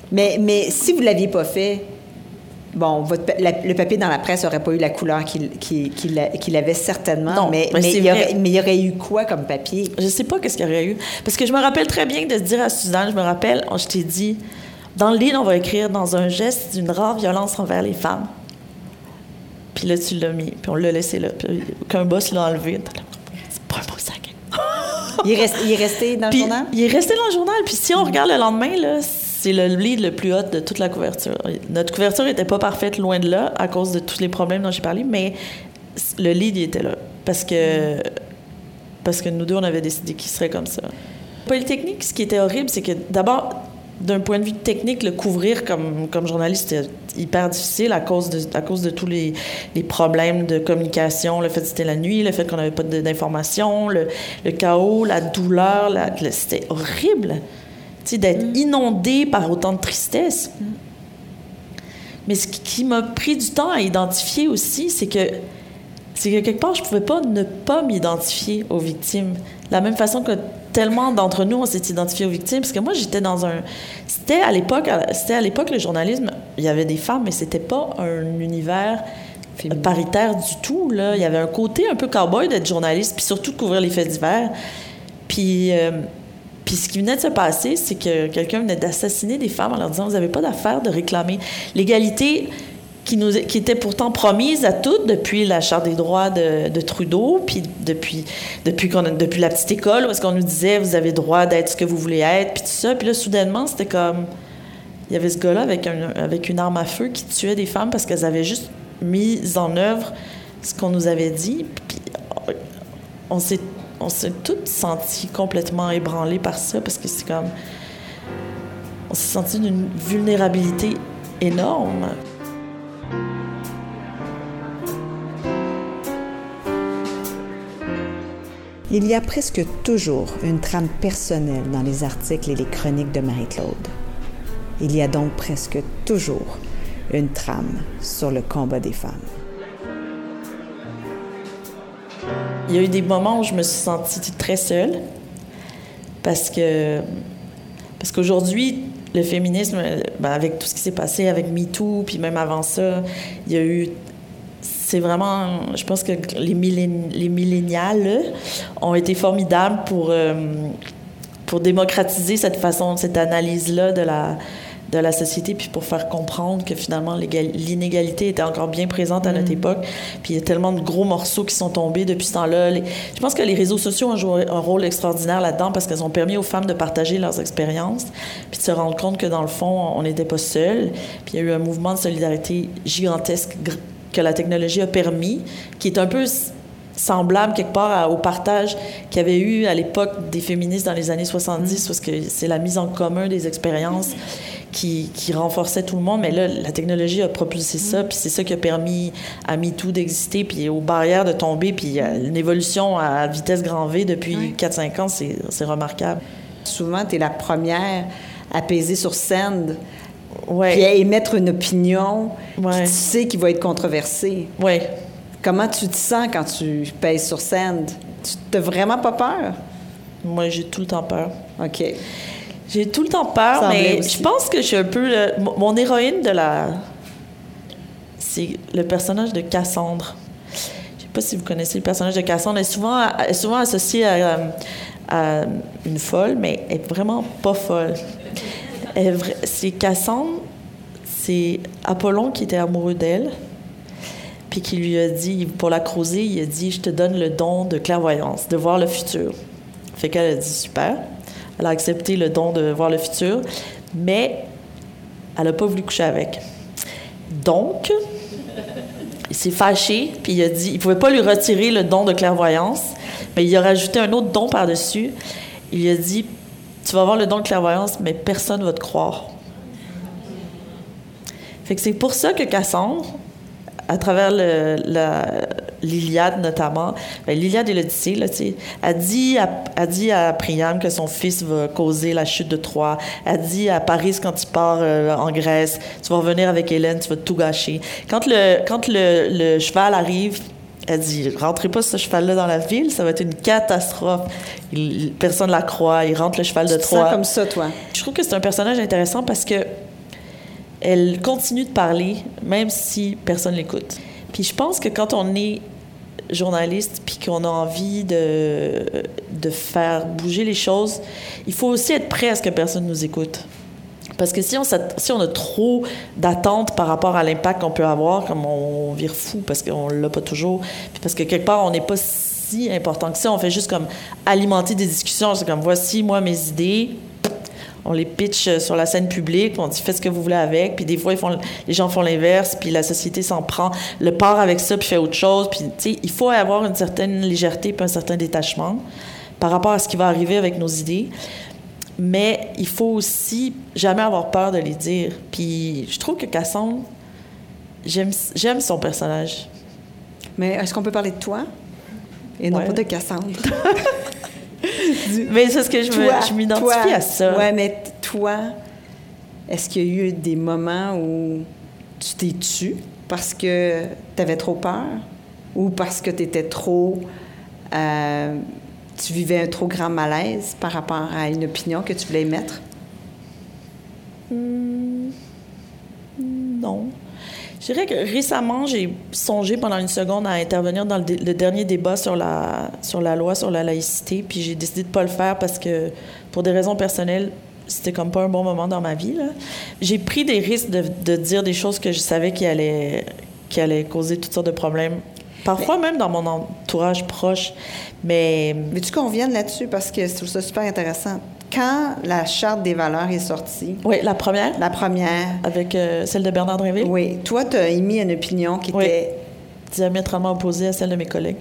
Mais, mais si vous ne l'aviez pas fait, bon, votre pa- la- le papier dans la presse n'aurait pas eu la couleur qu'il avait certainement. Non, mais, mais il y aurait, mais il y aurait eu quoi comme papier? Je sais pas qu'est-ce qu'il y aurait eu. Parce que je me rappelle très bien de se dire à Suzanne, je me rappelle, je t'ai dit, dans le livre, on va écrire dans un geste d'une rare violence envers les femmes. Puis là, tu l'as mis, puis on l'a laissé là. Puis qu'un boss l'a enlevé. C'est pas un beau sac. Il est, resté, il est resté dans le Puis journal? il est resté dans le journal. Puis si on regarde le lendemain, là, c'est le lead le plus haut de toute la couverture. Notre couverture n'était pas parfaite, loin de là, à cause de tous les problèmes dont j'ai parlé, mais le lead, il était là. Parce que, parce que nous deux, on avait décidé qu'il serait comme ça. Polytechnique, ce qui était horrible, c'est que d'abord, d'un point de vue technique, le couvrir comme, comme journaliste, c'était hyper difficile à cause de, à cause de tous les, les problèmes de communication, le fait que c'était la nuit, le fait qu'on n'avait pas d'informations, le, chaos, la douleur. C'était horrible d'être mm. inondé par autant de tristesse. Mm. Mais ce qui m'a pris du temps à identifier aussi, c'est que c'est que quelque part, je pouvais pas ne pas m'identifier aux victimes. De la même façon que tellement d'entre nous, on s'est identifié aux victimes. Parce que moi, j'étais dans un... C'était à l'époque, c'était à l'époque, le journalisme, il y avait des femmes, mais c'était pas un univers paritaire du tout. Là. Il y avait un côté un peu cowboy d'être journaliste, puis surtout de couvrir les faits divers. Puis... Euh, puis ce qui venait de se passer, c'est que quelqu'un venait d'assassiner des femmes en leur disant Vous n'avez pas d'affaire de réclamer l'égalité qui, nous, qui était pourtant promise à toutes depuis la Charte des droits de, Trudeau, puis depuis, depuis, depuis la petite école, où est-ce qu'on nous disait Vous avez droit d'être ce que vous voulez être, puis tout ça. Puis là, soudainement, c'était comme. Il y avait ce gars-là avec, avec une arme à feu qui tuait des femmes parce qu'elles avaient juste mis en œuvre ce qu'on nous avait dit. Puis on s'est on s'est toutes senties complètement ébranlées par ça parce que c'est comme. On s'est senti d'une vulnérabilité énorme. Il y a presque toujours une trame personnelle dans les articles et les chroniques de Marie-Claude. Il y a donc presque toujours une trame sur le combat des femmes. Il y a eu des moments où je me suis sentie très seule parce que parce qu'aujourd'hui le féminisme, ben, avec tout ce qui s'est passé avec MeToo, puis même avant ça, il y a eu c'est vraiment, je pense que les, les millénials ont été formidables pour, euh, pour démocratiser cette façon, cette analyse-là de la, de la société, puis pour faire comprendre que finalement l'inégalité était encore bien présente à notre mm. époque. Puis il y a tellement de gros morceaux qui sont tombés depuis ce temps-là. Je pense que les réseaux sociaux ont joué un rôle extraordinaire là-dedans parce qu'elles ont permis aux femmes de partager leurs expériences, puis de se rendre compte que dans le fond, on n'était pas seuls. Puis il y a eu un mouvement de solidarité gigantesque que la technologie a permis, qui est un peu semblable quelque part au partage qu'il y avait eu à l'époque des féministes dans les années 70, mm. parce que c'est la mise en commun des expériences qui, qui, renforçait tout le monde. Mais là, la technologie a propulsé ça, mm. puis c'est ça qui a permis à MeToo d'exister, puis aux barrières de tomber, puis une évolution à vitesse grand V depuis 4-5 ans, c'est remarquable. Souvent, tu es la première à peser sur scène ouais. puis à émettre une opinion ouais. tu sais qu'il va être controversée. Oui. Comment tu te sens quand tu pèses sur scène? Tu n'as vraiment pas peur? Moi, j'ai tout le temps peur. OK. J'ai tout le temps peur, mais je pense que je suis un peu... mon héroïne de la... C'est le personnage de Cassandre. Je sais pas si vous connaissez le personnage de Cassandre. Elle est souvent, elle souvent associée à, à, une folle, mais elle est vraiment pas folle. C'est Cassandre, c'est Apollon qui était amoureux d'elle puis qui lui a dit, pour la creuser, il a dit Je te donne le don de clairvoyance, de voir le futur. Fait qu'elle a dit Super. Elle a accepté le don de voir le futur, mais elle n'a pas voulu coucher avec. Donc, il s'est fâché, puis il a dit il pouvait pas lui retirer le don de clairvoyance, mais il a rajouté un autre don par-dessus. Il a dit Tu vas avoir le don de clairvoyance, mais personne ne va te croire. Fait que c'est pour ça que Cassandre, à travers l'Iliade notamment, ben, l'Iliade et l'Odyssée, là, a dit, à, a dit à Priam que son fils va causer la chute de Troie, a dit à Paris quand il part euh, en Grèce, tu vas revenir avec Hélène, tu vas tout gâcher. Quand le, quand le, le cheval arrive, elle dit rentrez pas ce cheval-là dans la ville, ça va être une catastrophe. personne la croit. Il rentre le cheval de Troie. comme ça, toi. Je trouve que c'est un personnage intéressant parce que elle continue de parler, même si personne l'écoute. Puis je pense que quand on est journaliste puis qu'on a envie de, de faire bouger les choses, il faut aussi être prêt à ce que personne nous écoute. Parce que si on, si on a trop d'attentes par rapport à l'impact qu'on peut avoir, comme on, vire fou parce qu'on l'a pas toujours, puis parce que quelque part, on n'est pas si important que ça, on fait juste comme alimenter des discussions. C'est comme, voici, moi, mes idées, on les pitch euh, sur la scène publique, on dit faites ce que vous voulez avec, puis des fois ils font, les gens font l'inverse, puis la société s'en prend, le part avec ça puis fait autre chose, puis tu sais, il faut avoir une certaine légèreté puis un certain détachement par rapport à ce qui va arriver avec nos idées. mais il faut aussi jamais avoir peur de les dire. Puis je trouve que Cassandre, j'aime, j'aime son personnage. Mais est-ce qu'on peut parler de toi et non Ouais. pas de Cassandre? *laughs* Mais c'est ce que je, me- Toi, je m'identifie à ça. Ouais, mais toi, est-ce qu'il y a eu des moments où tu t'es tu parce que tu avais trop peur ou parce que tu étais trop. euh, tu vivais un trop grand malaise par rapport à une opinion que tu voulais émettre? Non. Je dirais que récemment, j'ai songé pendant une seconde à intervenir dans le, dé- le dernier débat sur la, sur la loi sur la laïcité, puis j'ai décidé de pas le faire parce que, pour des raisons personnelles, c'était comme pas un bon moment dans ma vie. J'ai pris des risques de, de dire des choses que je savais qui allaient, qui allaient causer toutes sortes de problèmes. Parfois même dans mon entourage proche. Mais Veux-tu qu'on revienne là-dessus? Parce que je trouve ça super intéressant? Quand la Charte des valeurs est sortie, oui, la première, la première, avec euh, celle de Bernard Drinville, oui, toi, tu as émis une opinion qui Oui. était diamétralement opposée à celle de mes collègues.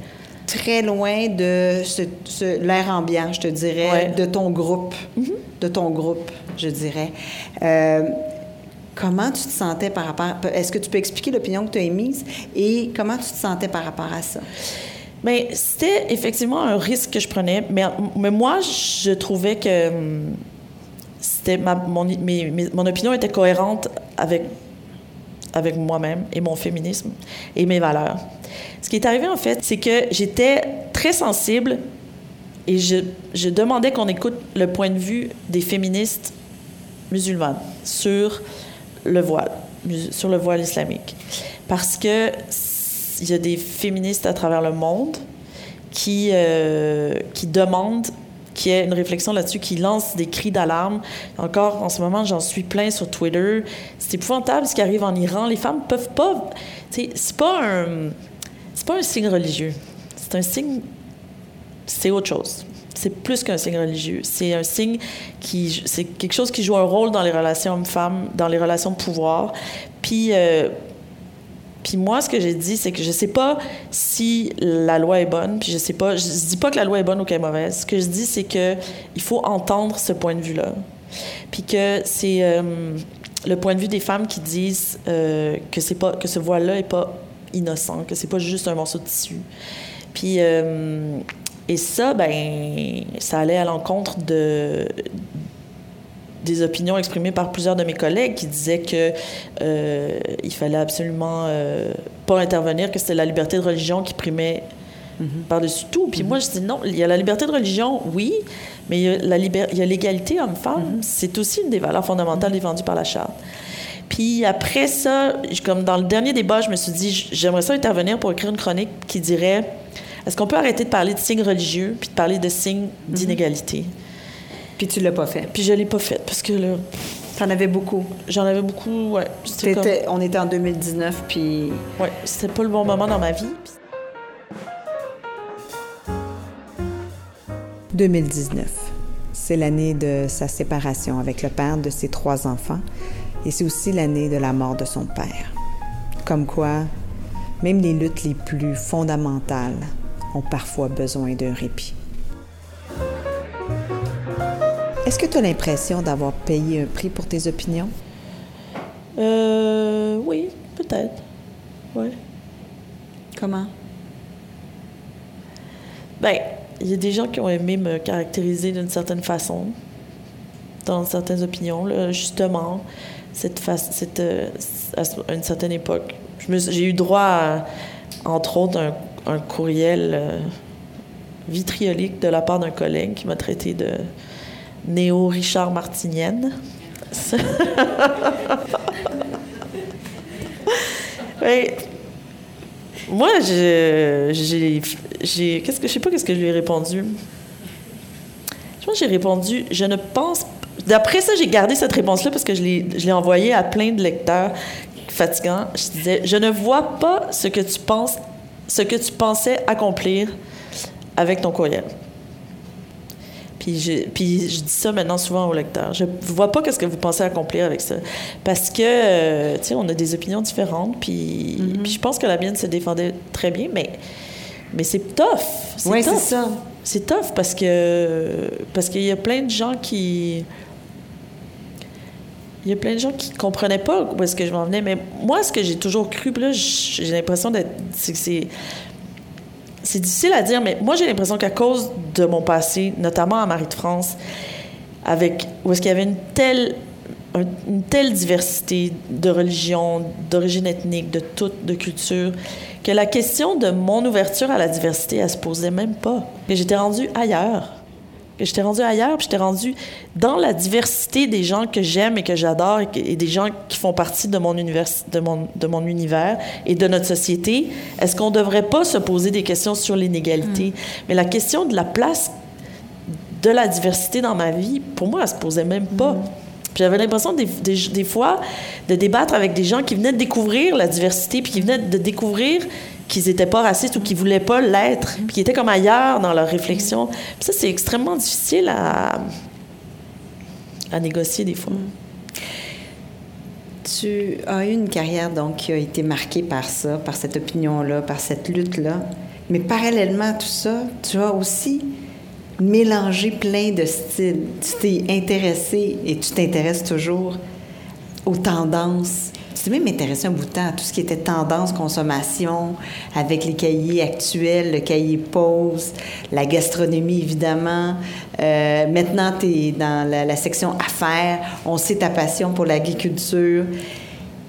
très loin de ce, ce- l'air ambiant, je te dirais. Mm-hmm. de ton groupe, de ton groupe, je dirais. Euh, comment tu te sentais par rapport... Est-ce que tu peux expliquer l'opinion que tu as émise et comment tu te sentais par rapport à ça? Mais c'était effectivement un risque que je prenais. Mais, moi, je trouvais que hum, c'était mon, mon opinion était cohérente avec, avec moi-même et mon féminisme et mes valeurs. Ce qui est arrivé, en fait, c'est que j'étais très sensible et je, je demandais qu'on écoute le point de vue des féministes musulmanes sur le voile, sur le voile islamique. Parce que il y a des féministes à travers le monde qui, euh, qui demandent qu'il y ait une réflexion là-dessus, qui lancent des cris d'alarme. Encore en ce moment, j'en suis plein sur Twitter. C'est épouvantable ce qui arrive en Iran. Les femmes peuvent pas. C'est pas un. Pas un signe religieux. C'est un signe c'est autre chose. C'est plus qu'un signe religieux. C'est un signe qui, c'est quelque chose qui joue un rôle dans les relations hommes-femmes, dans les relations de pouvoir. Puis, euh, puis moi, ce que j'ai dit, c'est que je sais pas si la loi est bonne, puis je sais pas, je dis pas que la loi est bonne ou qu'elle est mauvaise. Ce que je dis, c'est que il faut entendre ce point de vue-là. Puis que c'est euh, le point de vue des femmes qui disent euh, que c'est pas que ce voile-là est pas innocent, que c'est pas juste un morceau de tissu. Puis euh, et ça, ben, ça allait à l'encontre de des opinions exprimées par plusieurs de mes collègues qui disaient que euh, il fallait absolument euh, pas intervenir, que c'était la liberté de religion qui primait par-dessus tout. Puis moi, je dis non, il y a la liberté de religion, oui, mais il y a la liber- il y a l'égalité homme-femme. C'est aussi une des valeurs fondamentales défendues par la Charte. Puis après ça, comme dans le dernier débat, je me suis dit, j'aimerais ça intervenir pour écrire une chronique qui dirait est-ce qu'on peut arrêter de parler de signes religieux puis de parler de signes d'inégalité? Puis tu l'as pas fait. Puis je l'ai pas fait parce que là, T'en avais beaucoup. j'en avais beaucoup. Ouais, comme- On était en 2019, puis... ouais, c'était pas le bon moment dans ma vie. Puis 2019. C'est l'année de sa séparation avec le père de ses trois enfants et c'est aussi l'année de la mort de son père. Comme quoi, même les luttes les plus fondamentales ont parfois besoin d'un répit. Est-ce que tu as l'impression d'avoir payé un prix pour tes opinions? Euh, oui, peut-être. Ouais. Comment? Ben, il y a des gens qui ont aimé me caractériser d'une certaine façon, dans certaines opinions, là, justement, cette face, cette, euh, à une certaine époque. J'ai eu droit à, entre autres, un, un courriel euh, vitriolique de la part d'un collègue qui m'a traité de néo-Richard Martinienne. Ouais. *laughs* Moi, je- j'ai. Qu'est-ce que je sais pas qu'est-ce que je lui ai répondu. Je pense que j'ai répondu. Je ne pense. D'après ça, j'ai gardé cette réponse-là parce que je l'ai je l'ai envoyée à plein de lecteurs fatigants. Je disais Je ne vois pas ce que tu penses, ce que tu pensais accomplir avec ton courriel. Puis je, puis je dis ça maintenant souvent aux lecteurs. Je vois pas qu'est-ce que vous pensez accomplir avec ça. Parce que, euh, tu sais, on a des opinions différentes. Puis, Mm-hmm. puis je pense que la mienne se défendait très bien, mais, mais c'est tough. Oui, tough. c'est ça. c'est tough parce que parce qu'il y a plein de gens qui il y a plein de gens qui comprenaient pas où est-ce que je m'en venais mais moi ce que j'ai toujours cru là j'ai l'impression d'être c'est c'est difficile à dire mais moi j'ai l'impression qu'à cause de mon passé notamment à Marie de France avec où est-ce qu'il y avait une telle une telle diversité de religions, d'origine ethnique, de toutes, de culture, que la question de mon ouverture à la diversité, elle se posait même pas. J'étais rendue ailleurs. Que j'étais rendue ailleurs, puis j'étais rendue dans la diversité des gens que j'aime et que j'adore et, des gens qui font partie de mon, univers, de, mon, de mon univers et de notre société. Est-ce qu'on ne devrait pas se poser des questions sur l'inégalité? Mm. Mais la question de la place de la diversité dans ma vie, pour moi, elle se posait même pas. Mm j'avais l'impression des, des, fois de débattre avec des gens qui venaient de découvrir la diversité, puis qui venaient de découvrir qu'ils n'étaient pas racistes ou qu'ils voulaient pas l'être, puis qui étaient comme ailleurs dans leur réflexion. ça, c'est extrêmement difficile à, à négocier des fois. Tu as eu une carrière donc qui a été marquée par ça, par cette opinion-là, par cette lutte-là. Mais parallèlement à tout ça, tu as aussi mélanger plein de styles. Tu t'es intéressé et tu t'intéresses toujours aux tendances. T'es même intéressé un bout de temps à tout ce qui était tendance consommation, avec les cahiers actuels, le cahier pause, la gastronomie évidemment. Euh, maintenant, tu es dans la, section affaires. On sait ta passion pour l'agriculture.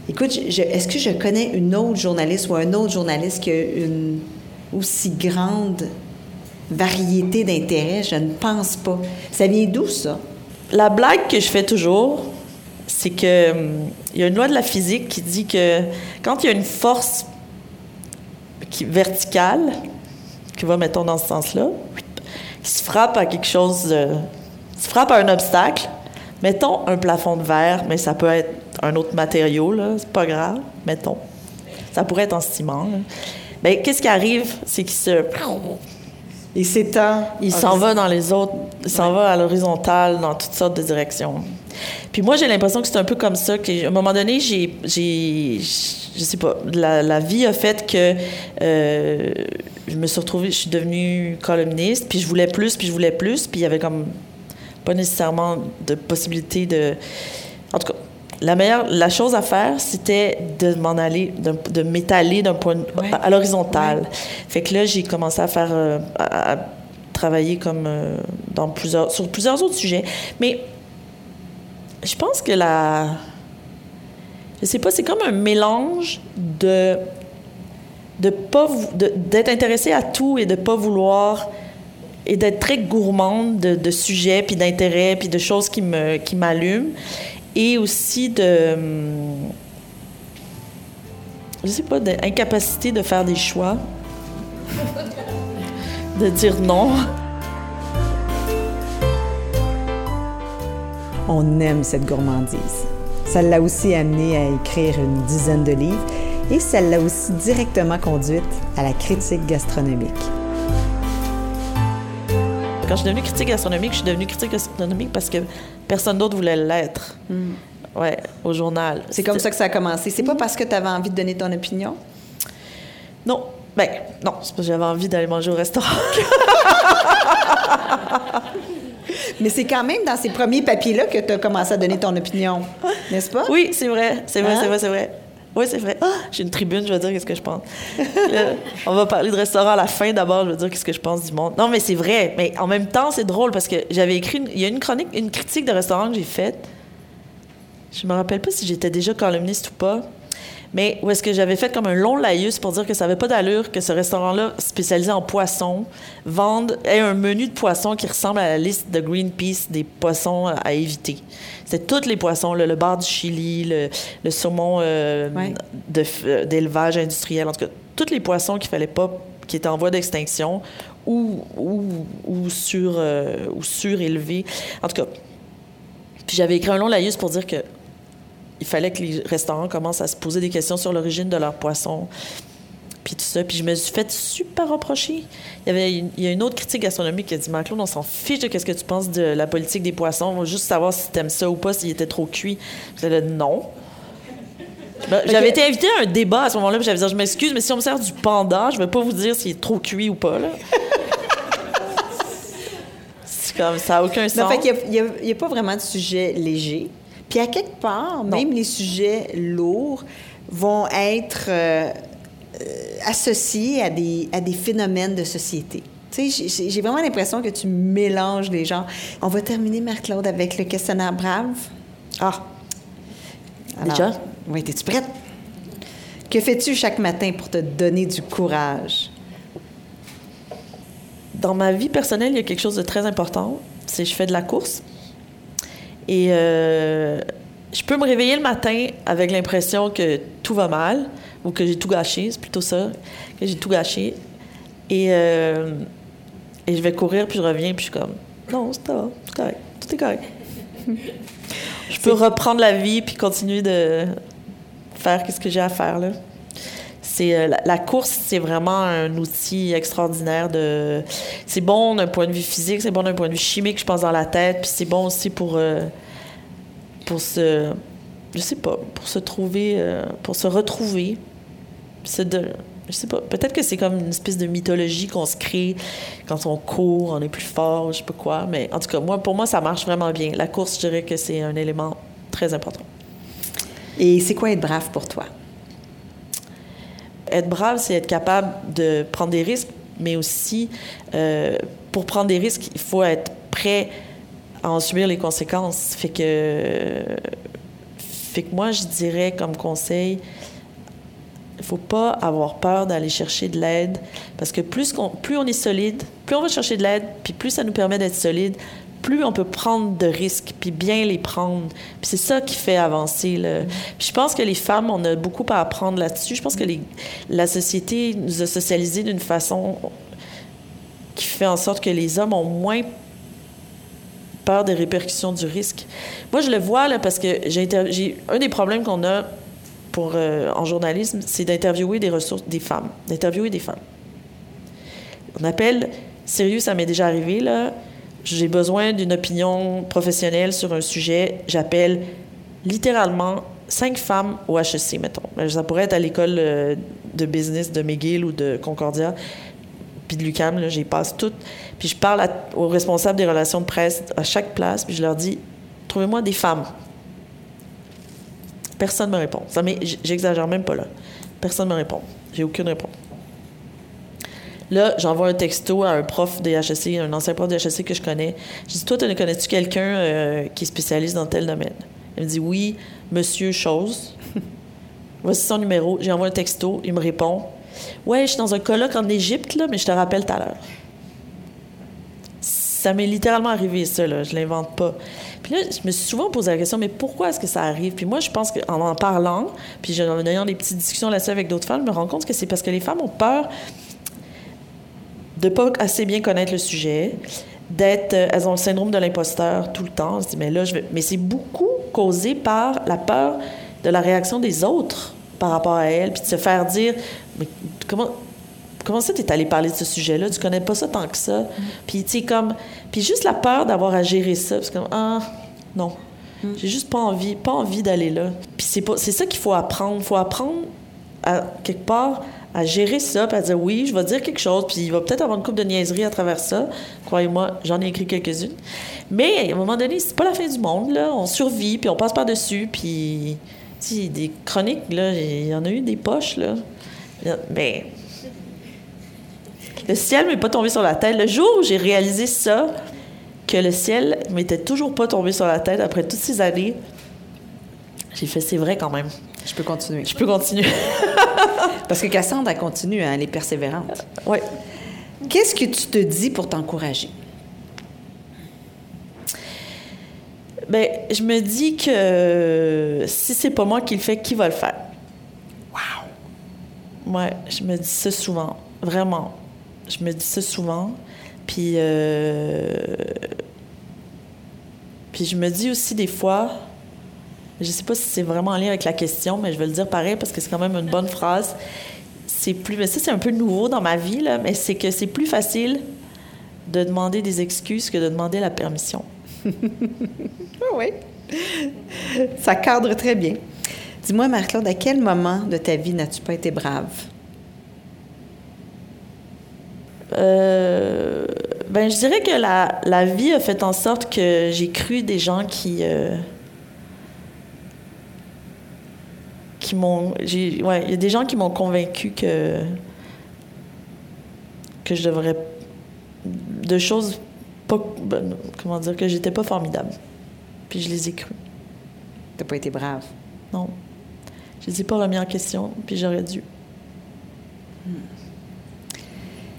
Écoute, est-ce que je connais une autre journaliste ou un autre journaliste qui a une aussi grande variété d'intérêts? Je ne pense pas. Ça vient d'où, ça? La blague que je fais toujours, c'est que hum, il y a une loi de la physique qui dit que quand il y a une force qui, verticale, qui va, mettons, dans ce sens-là, qui se frappe à quelque chose, se frappe à un obstacle, mettons un plafond de verre, mais ça peut être un autre matériau, là, c'est pas grave, mettons. Ça pourrait être en ciment. Bien, qu'est-ce qui arrive? C'est qu'il se il s'étend. Il s'en va dans les autres, il s'en va à l'horizontale dans toutes sortes de directions. Puis moi, j'ai l'impression que c'est un peu comme ça. Qu'à un moment donné, j'ai, j'ai, je sais pas, la, vie a fait que euh, je me suis retrouvée, je suis devenue columniste, puis je voulais plus, puis je voulais plus, puis il y avait comme pas nécessairement de possibilité de. En tout cas, la meilleure, la chose à faire, c'était de m'en aller, de, m'étaler d'un point à l'horizontale. Fait que là, j'ai commencé à faire, euh, à, travailler comme euh, dans plusieurs, sur plusieurs autres sujets. Mais je pense que la, je sais pas, c'est comme un mélange de de pas d'être intéressé à tout et de pas vouloir et d'être très gourmande de, sujets puis d'intérêts puis de choses qui qui m'allument et aussi de je sais pas d'incapacité de faire des choix de dire non on aime cette gourmandise ça l'a aussi amené à écrire une dizaine de livres et ça l'a aussi directement conduite à la critique gastronomique quand je suis devenue critique gastronomique, je suis devenue critique gastronomique parce que personne d'autre voulait l'être. Hmm. Ouais, au journal. C'est comme ça que ça a commencé. C'est pas parce que tu avais envie de donner ton opinion? Non. Ben, non, c'est parce que j'avais envie d'aller manger au restaurant. *laughs* Mais c'est quand même dans ces premiers papiers-là que tu as commencé à donner ton opinion, n'est-ce pas? Oui, c'est vrai. C'est vrai, c'est hein? vrai, c'est vrai. Oui, c'est vrai. Ah, j'ai une tribune, je vais dire qu'est-ce que je pense. on va parler de restaurant à la fin d'abord, je vais dire qu'est-ce que je pense du monde. Non, mais c'est vrai. Mais en même temps, c'est drôle parce que j'avais écrit. il y a une chronique, une critique de restaurant que j'ai faite. Je me rappelle pas si j'étais déjà columniste ou pas. Mais où est-ce que j'avais fait comme un long laïus pour dire que ça n'avait pas d'allure que ce restaurant-là, spécialisé en poissons, vende ait un menu de poissons qui ressemble à la liste de Greenpeace des poissons à éviter. C'est tous les poissons, le bar du Chili, le, saumon euh, euh, d'élevage industriel, en tout cas, tous les poissons qu'il fallait pas, qui étaient en voie d'extinction ou, ou, ou, sur, euh, ou surélevés. En tout cas, puis j'avais écrit un long laïus pour dire que il fallait que les restaurants commencent à se poser des questions sur l'origine de leurs poissons. Puis tout ça. Puis je me suis fait super reprocher. Il y avait une, il y a une autre critique gastronomique qui a dit Marc-Claude, on s'en fiche de ce que tu penses de la politique des poissons. On va juste savoir si tu aimes ça ou pas, s'il était trop cuit. J'avais dit non. Ben, j'avais été invité à un débat à ce moment-là, puis j'avais dit je m'excuse, mais si on me sert du panda, je ne vais pas vous dire s'il est trop cuit ou pas. Là. *laughs* C'est comme, ça n'a aucun Non, sens. fait y a- il n'y a, pas vraiment de sujet léger. Puis à quelque part, Non. même les sujets lourds vont être euh, euh, associés à des, à des phénomènes de société. Tu sais, j'ai- j'ai vraiment l'impression que tu mélanges les gens. On va terminer, Marc-Claude, avec le questionnaire Brave. Ah, Alors, Déjà? Oui, es-tu prête? Que fais-tu chaque matin pour te donner du courage? dans ma vie personnelle, il y a quelque chose de très important. C'est que je fais de la course. Et euh, je peux me réveiller le matin avec l'impression que tout va mal ou que j'ai tout gâché. C'est plutôt ça, que j'ai tout gâché. Et, euh, et je vais courir, puis je reviens, puis je suis comme, non, c'est ça, c'est correct, tout est correct. *laughs* je peux reprendre la vie, puis continuer de faire ce que j'ai à faire, là. C'est euh, la, course, c'est vraiment un outil extraordinaire de. C'est bon d'un point de vue physique, c'est bon d'un point de vue chimique, je pense dans la tête, puis c'est bon aussi pour euh, pour se, je sais pas, pour se trouver, euh, pour se retrouver, je sais pas. Peut-être que c'est comme une espèce de mythologie qu'on se crée quand on court, on est plus fort, je sais pas quoi, mais en tout cas, moi, pour moi, ça marche vraiment bien. La course, je dirais que c'est un élément très important. Et c'est quoi être brave pour toi? Être brave, c'est être capable de prendre des risques, mais aussi, euh, pour prendre des risques, il faut être prêt à en subir les conséquences. Fait que, fait que moi, je dirais comme conseil, il faut pas avoir peur d'aller chercher de l'aide, parce que plus, qu'on, plus on est solide, plus on va chercher de l'aide, puis plus ça nous permet d'être solide, plus on peut prendre de risques, puis bien les prendre. Puis c'est ça qui fait avancer. Puis je pense que les femmes, on a beaucoup à apprendre là-dessus. Je pense que la société nous a socialisés d'une façon qui fait en sorte que les hommes ont moins peur des répercussions du risque. Moi, je le vois là, parce que j'ai un des problèmes qu'on a pour, euh, en journalisme, c'est d'interviewer des ressources, des femmes, d'interviewer des femmes. On appelle, sérieux, ça m'est déjà arrivé, là, j'ai besoin d'une opinion professionnelle sur un sujet, j'appelle littéralement cinq femmes au HEC, mettons. Ben, Ça pourrait être à l'école euh, de business de McGill ou de Concordia, puis de l'UQAM, là, j'y passe toutes. Puis je parle aux responsables des relations de presse à chaque place, puis je leur dis, trouvez-moi des femmes. Personne ne me répond. J'exagère même pas là. Personne ne me répond. J'ai aucune réponse. Là, j'envoie un texto à un prof des HEC, un ancien prof des HEC que je connais. Je dis, toi, tu connais-tu quelqu'un euh, qui est spécialiste dans tel domaine? Il me dit, oui, monsieur chose. *laughs* Voici son numéro. J'ai envoyé un texto. Il me répond, ouais, je suis dans un colloque en Égypte, là, mais je te rappelle tout à l'heure. Ça m'est littéralement arrivé, ça, là. Je l'invente pas. Puis là, je me suis souvent posé la question, mais pourquoi est-ce que ça arrive? Puis moi, je pense qu'en en parlant, puis en ayant des petites discussions là-dessus avec d'autres femmes, je me rends compte que c'est parce que les femmes ont peur de pas assez bien connaître le sujet, d'être, euh, elles ont le syndrome de l'imposteur tout le temps. On se dit, mais là, je vais, mais c'est beaucoup causé par la peur de la réaction des autres par rapport à elles, puis de se faire dire, mais comment, comment ça t'es allé parler de ce sujet-là, tu connais pas ça tant que ça, puis tu comme, puis juste la peur d'avoir à gérer ça, parce que ah non, j'ai juste pas envie, pas envie d'aller là. Puis c'est pas, c'est ça qu'il faut apprendre, faut apprendre à quelque part à gérer ça, puis à dire oui, je vais dire quelque chose, puis il va peut-être avoir une coupe de niaiserie à travers ça. Croyez-moi, j'en ai écrit quelques-unes. Mais à un moment donné, c'est pas la fin du monde, là. On survit, puis on passe par-dessus, puis... Tu des chroniques, là, il y en a eu des poches, là. Mais... Le ciel m'est pas tombé sur la tête. Le jour où j'ai réalisé ça, que le ciel m'était toujours pas tombé sur la tête après toutes ces années, j'ai fait, c'est vrai quand même. Je peux continuer. Je peux continuer. *laughs* Parce que Cassandre, elle continue, hein, elle est persévérante. ouais. Qu'est-ce que tu te dis pour t'encourager? Ben, je me dis que si c'est pas moi qui le fais, qui va le faire? Wow! Ouais, je me dis ça souvent. Vraiment. Je me dis ça souvent. Puis, euh, puis je me dis aussi des fois, je sais pas si c'est vraiment en lien avec la question, mais je vais le dire pareil parce que c'est quand même une bonne phrase. C'est plus, mais ça c'est un peu nouveau dans ma vie là, mais c'est que c'est plus facile de demander des excuses que de demander la permission. *laughs* oui. Ça cadre très bien. Dis-moi, Marc-Claude, à quel moment de ta vie n'as-tu pas été brave? Euh, Ben, je dirais que la, la vie a fait en sorte que j'ai cru des gens qui. euh, qui m'ont. Ouais, il y a des gens qui m'ont convaincu que. que je devrais. de choses pas. ben, comment dire, que j'étais pas formidable. Puis je les ai crus. T'as pas été brave? Non. Je les ai pas remis en question, puis j'aurais dû.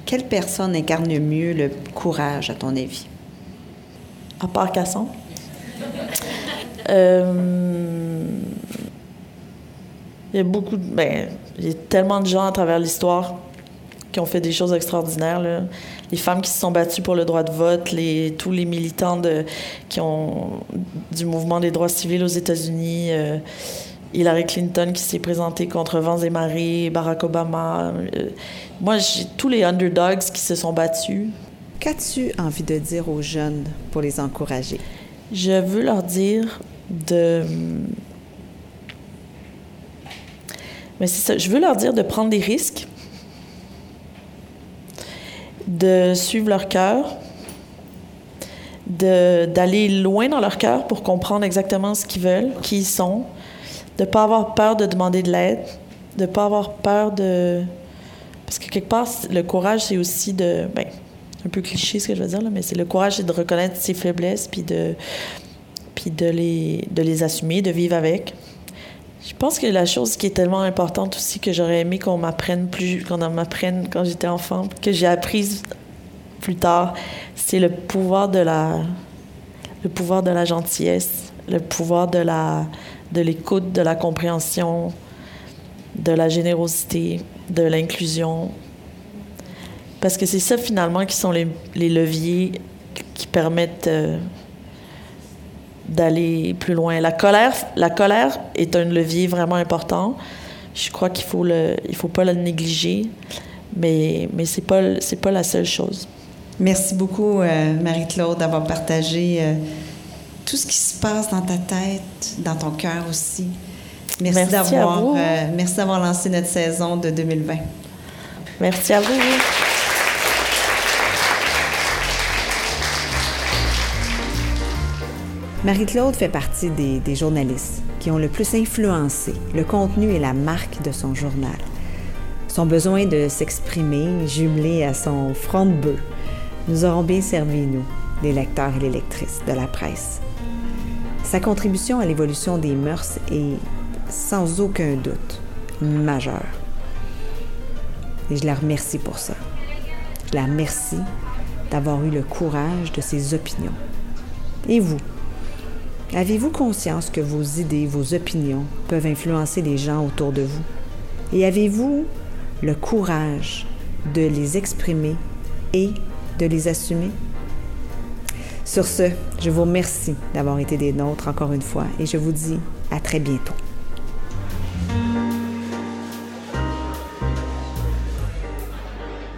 Quelle personne incarne mieux le courage, à ton avis? À part Casson. Euh, Il y a beaucoup de. Ben, il y a tellement de gens à travers l'histoire qui ont fait des choses extraordinaires. là. Les femmes qui se sont battues pour le droit de vote, les, tous les militants de, qui ont, du mouvement des droits civils aux États-Unis, euh, Hillary Clinton qui s'est présentée contre vents et marées, Barack Obama. euh, moi, j'ai tous les underdogs qui se sont battus. Qu'as-tu envie de dire aux jeunes pour les encourager? Je veux leur dire de. Mais c'est ça, je veux leur dire de prendre des risques, de suivre leur cœur, d'aller loin dans leur cœur pour comprendre exactement ce qu'ils veulent, qui ils sont, de ne pas avoir peur de demander de l'aide, de ne pas avoir peur de. Parce que quelque part, le courage, c'est aussi de. Ben, un peu cliché ce que je veux dire, là, mais c'est le courage, c'est de reconnaître ses faiblesses, puis de, puis de les, de les assumer, de vivre avec. Je pense que la chose qui est tellement importante aussi, que j'aurais aimé qu'on m'apprenne plus, qu'on en m'apprenne quand j'étais enfant, que j'ai apprise plus tard, c'est le pouvoir de la, le pouvoir de la gentillesse, le pouvoir de la, de l'écoute, de la compréhension, de la générosité, de l'inclusion. Parce que c'est ça finalement qui sont les, les leviers qui permettent euh, d'aller plus loin. La colère, la colère est un levier vraiment important. Je crois qu'il faut le, il faut pas le négliger, mais mais c'est pas c'est pas la seule chose. Merci beaucoup, euh, Marie-Claude, d'avoir partagé euh, tout ce qui se passe dans ta tête, dans ton cœur aussi. Merci, d'avoir euh, merci d'avoir lancé notre saison de 2020. Merci à vous. Marie-Claude fait partie des, journalistes qui ont le plus influencé le contenu et la marque de son journal. Son besoin de s'exprimer, jumelé à son front de bœuf, nous auront bien servi, nous, les lecteurs et les lectrices de la presse. Sa contribution à l'évolution des mœurs est, sans aucun doute, majeure. Et je la remercie pour ça. Je la remercie d'avoir eu le courage de ses opinions. Et vous? Avez-vous conscience que vos idées, vos opinions peuvent influencer les gens autour de vous? Et avez-vous le courage de les exprimer et de les assumer? Sur ce, je vous remercie d'avoir été des nôtres encore une fois et je vous dis à très bientôt.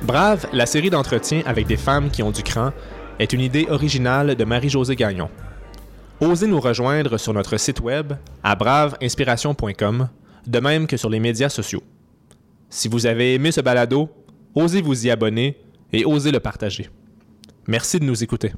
Brave, la série d'entretiens avec des femmes qui ont du cran, est une idée originale de Marie-Josée Gagnon. Osez nous rejoindre sur notre site web à braveinspiration.com, de même que sur les médias sociaux. Si vous avez aimé ce balado, osez vous y abonner et osez le partager. Merci de nous écouter.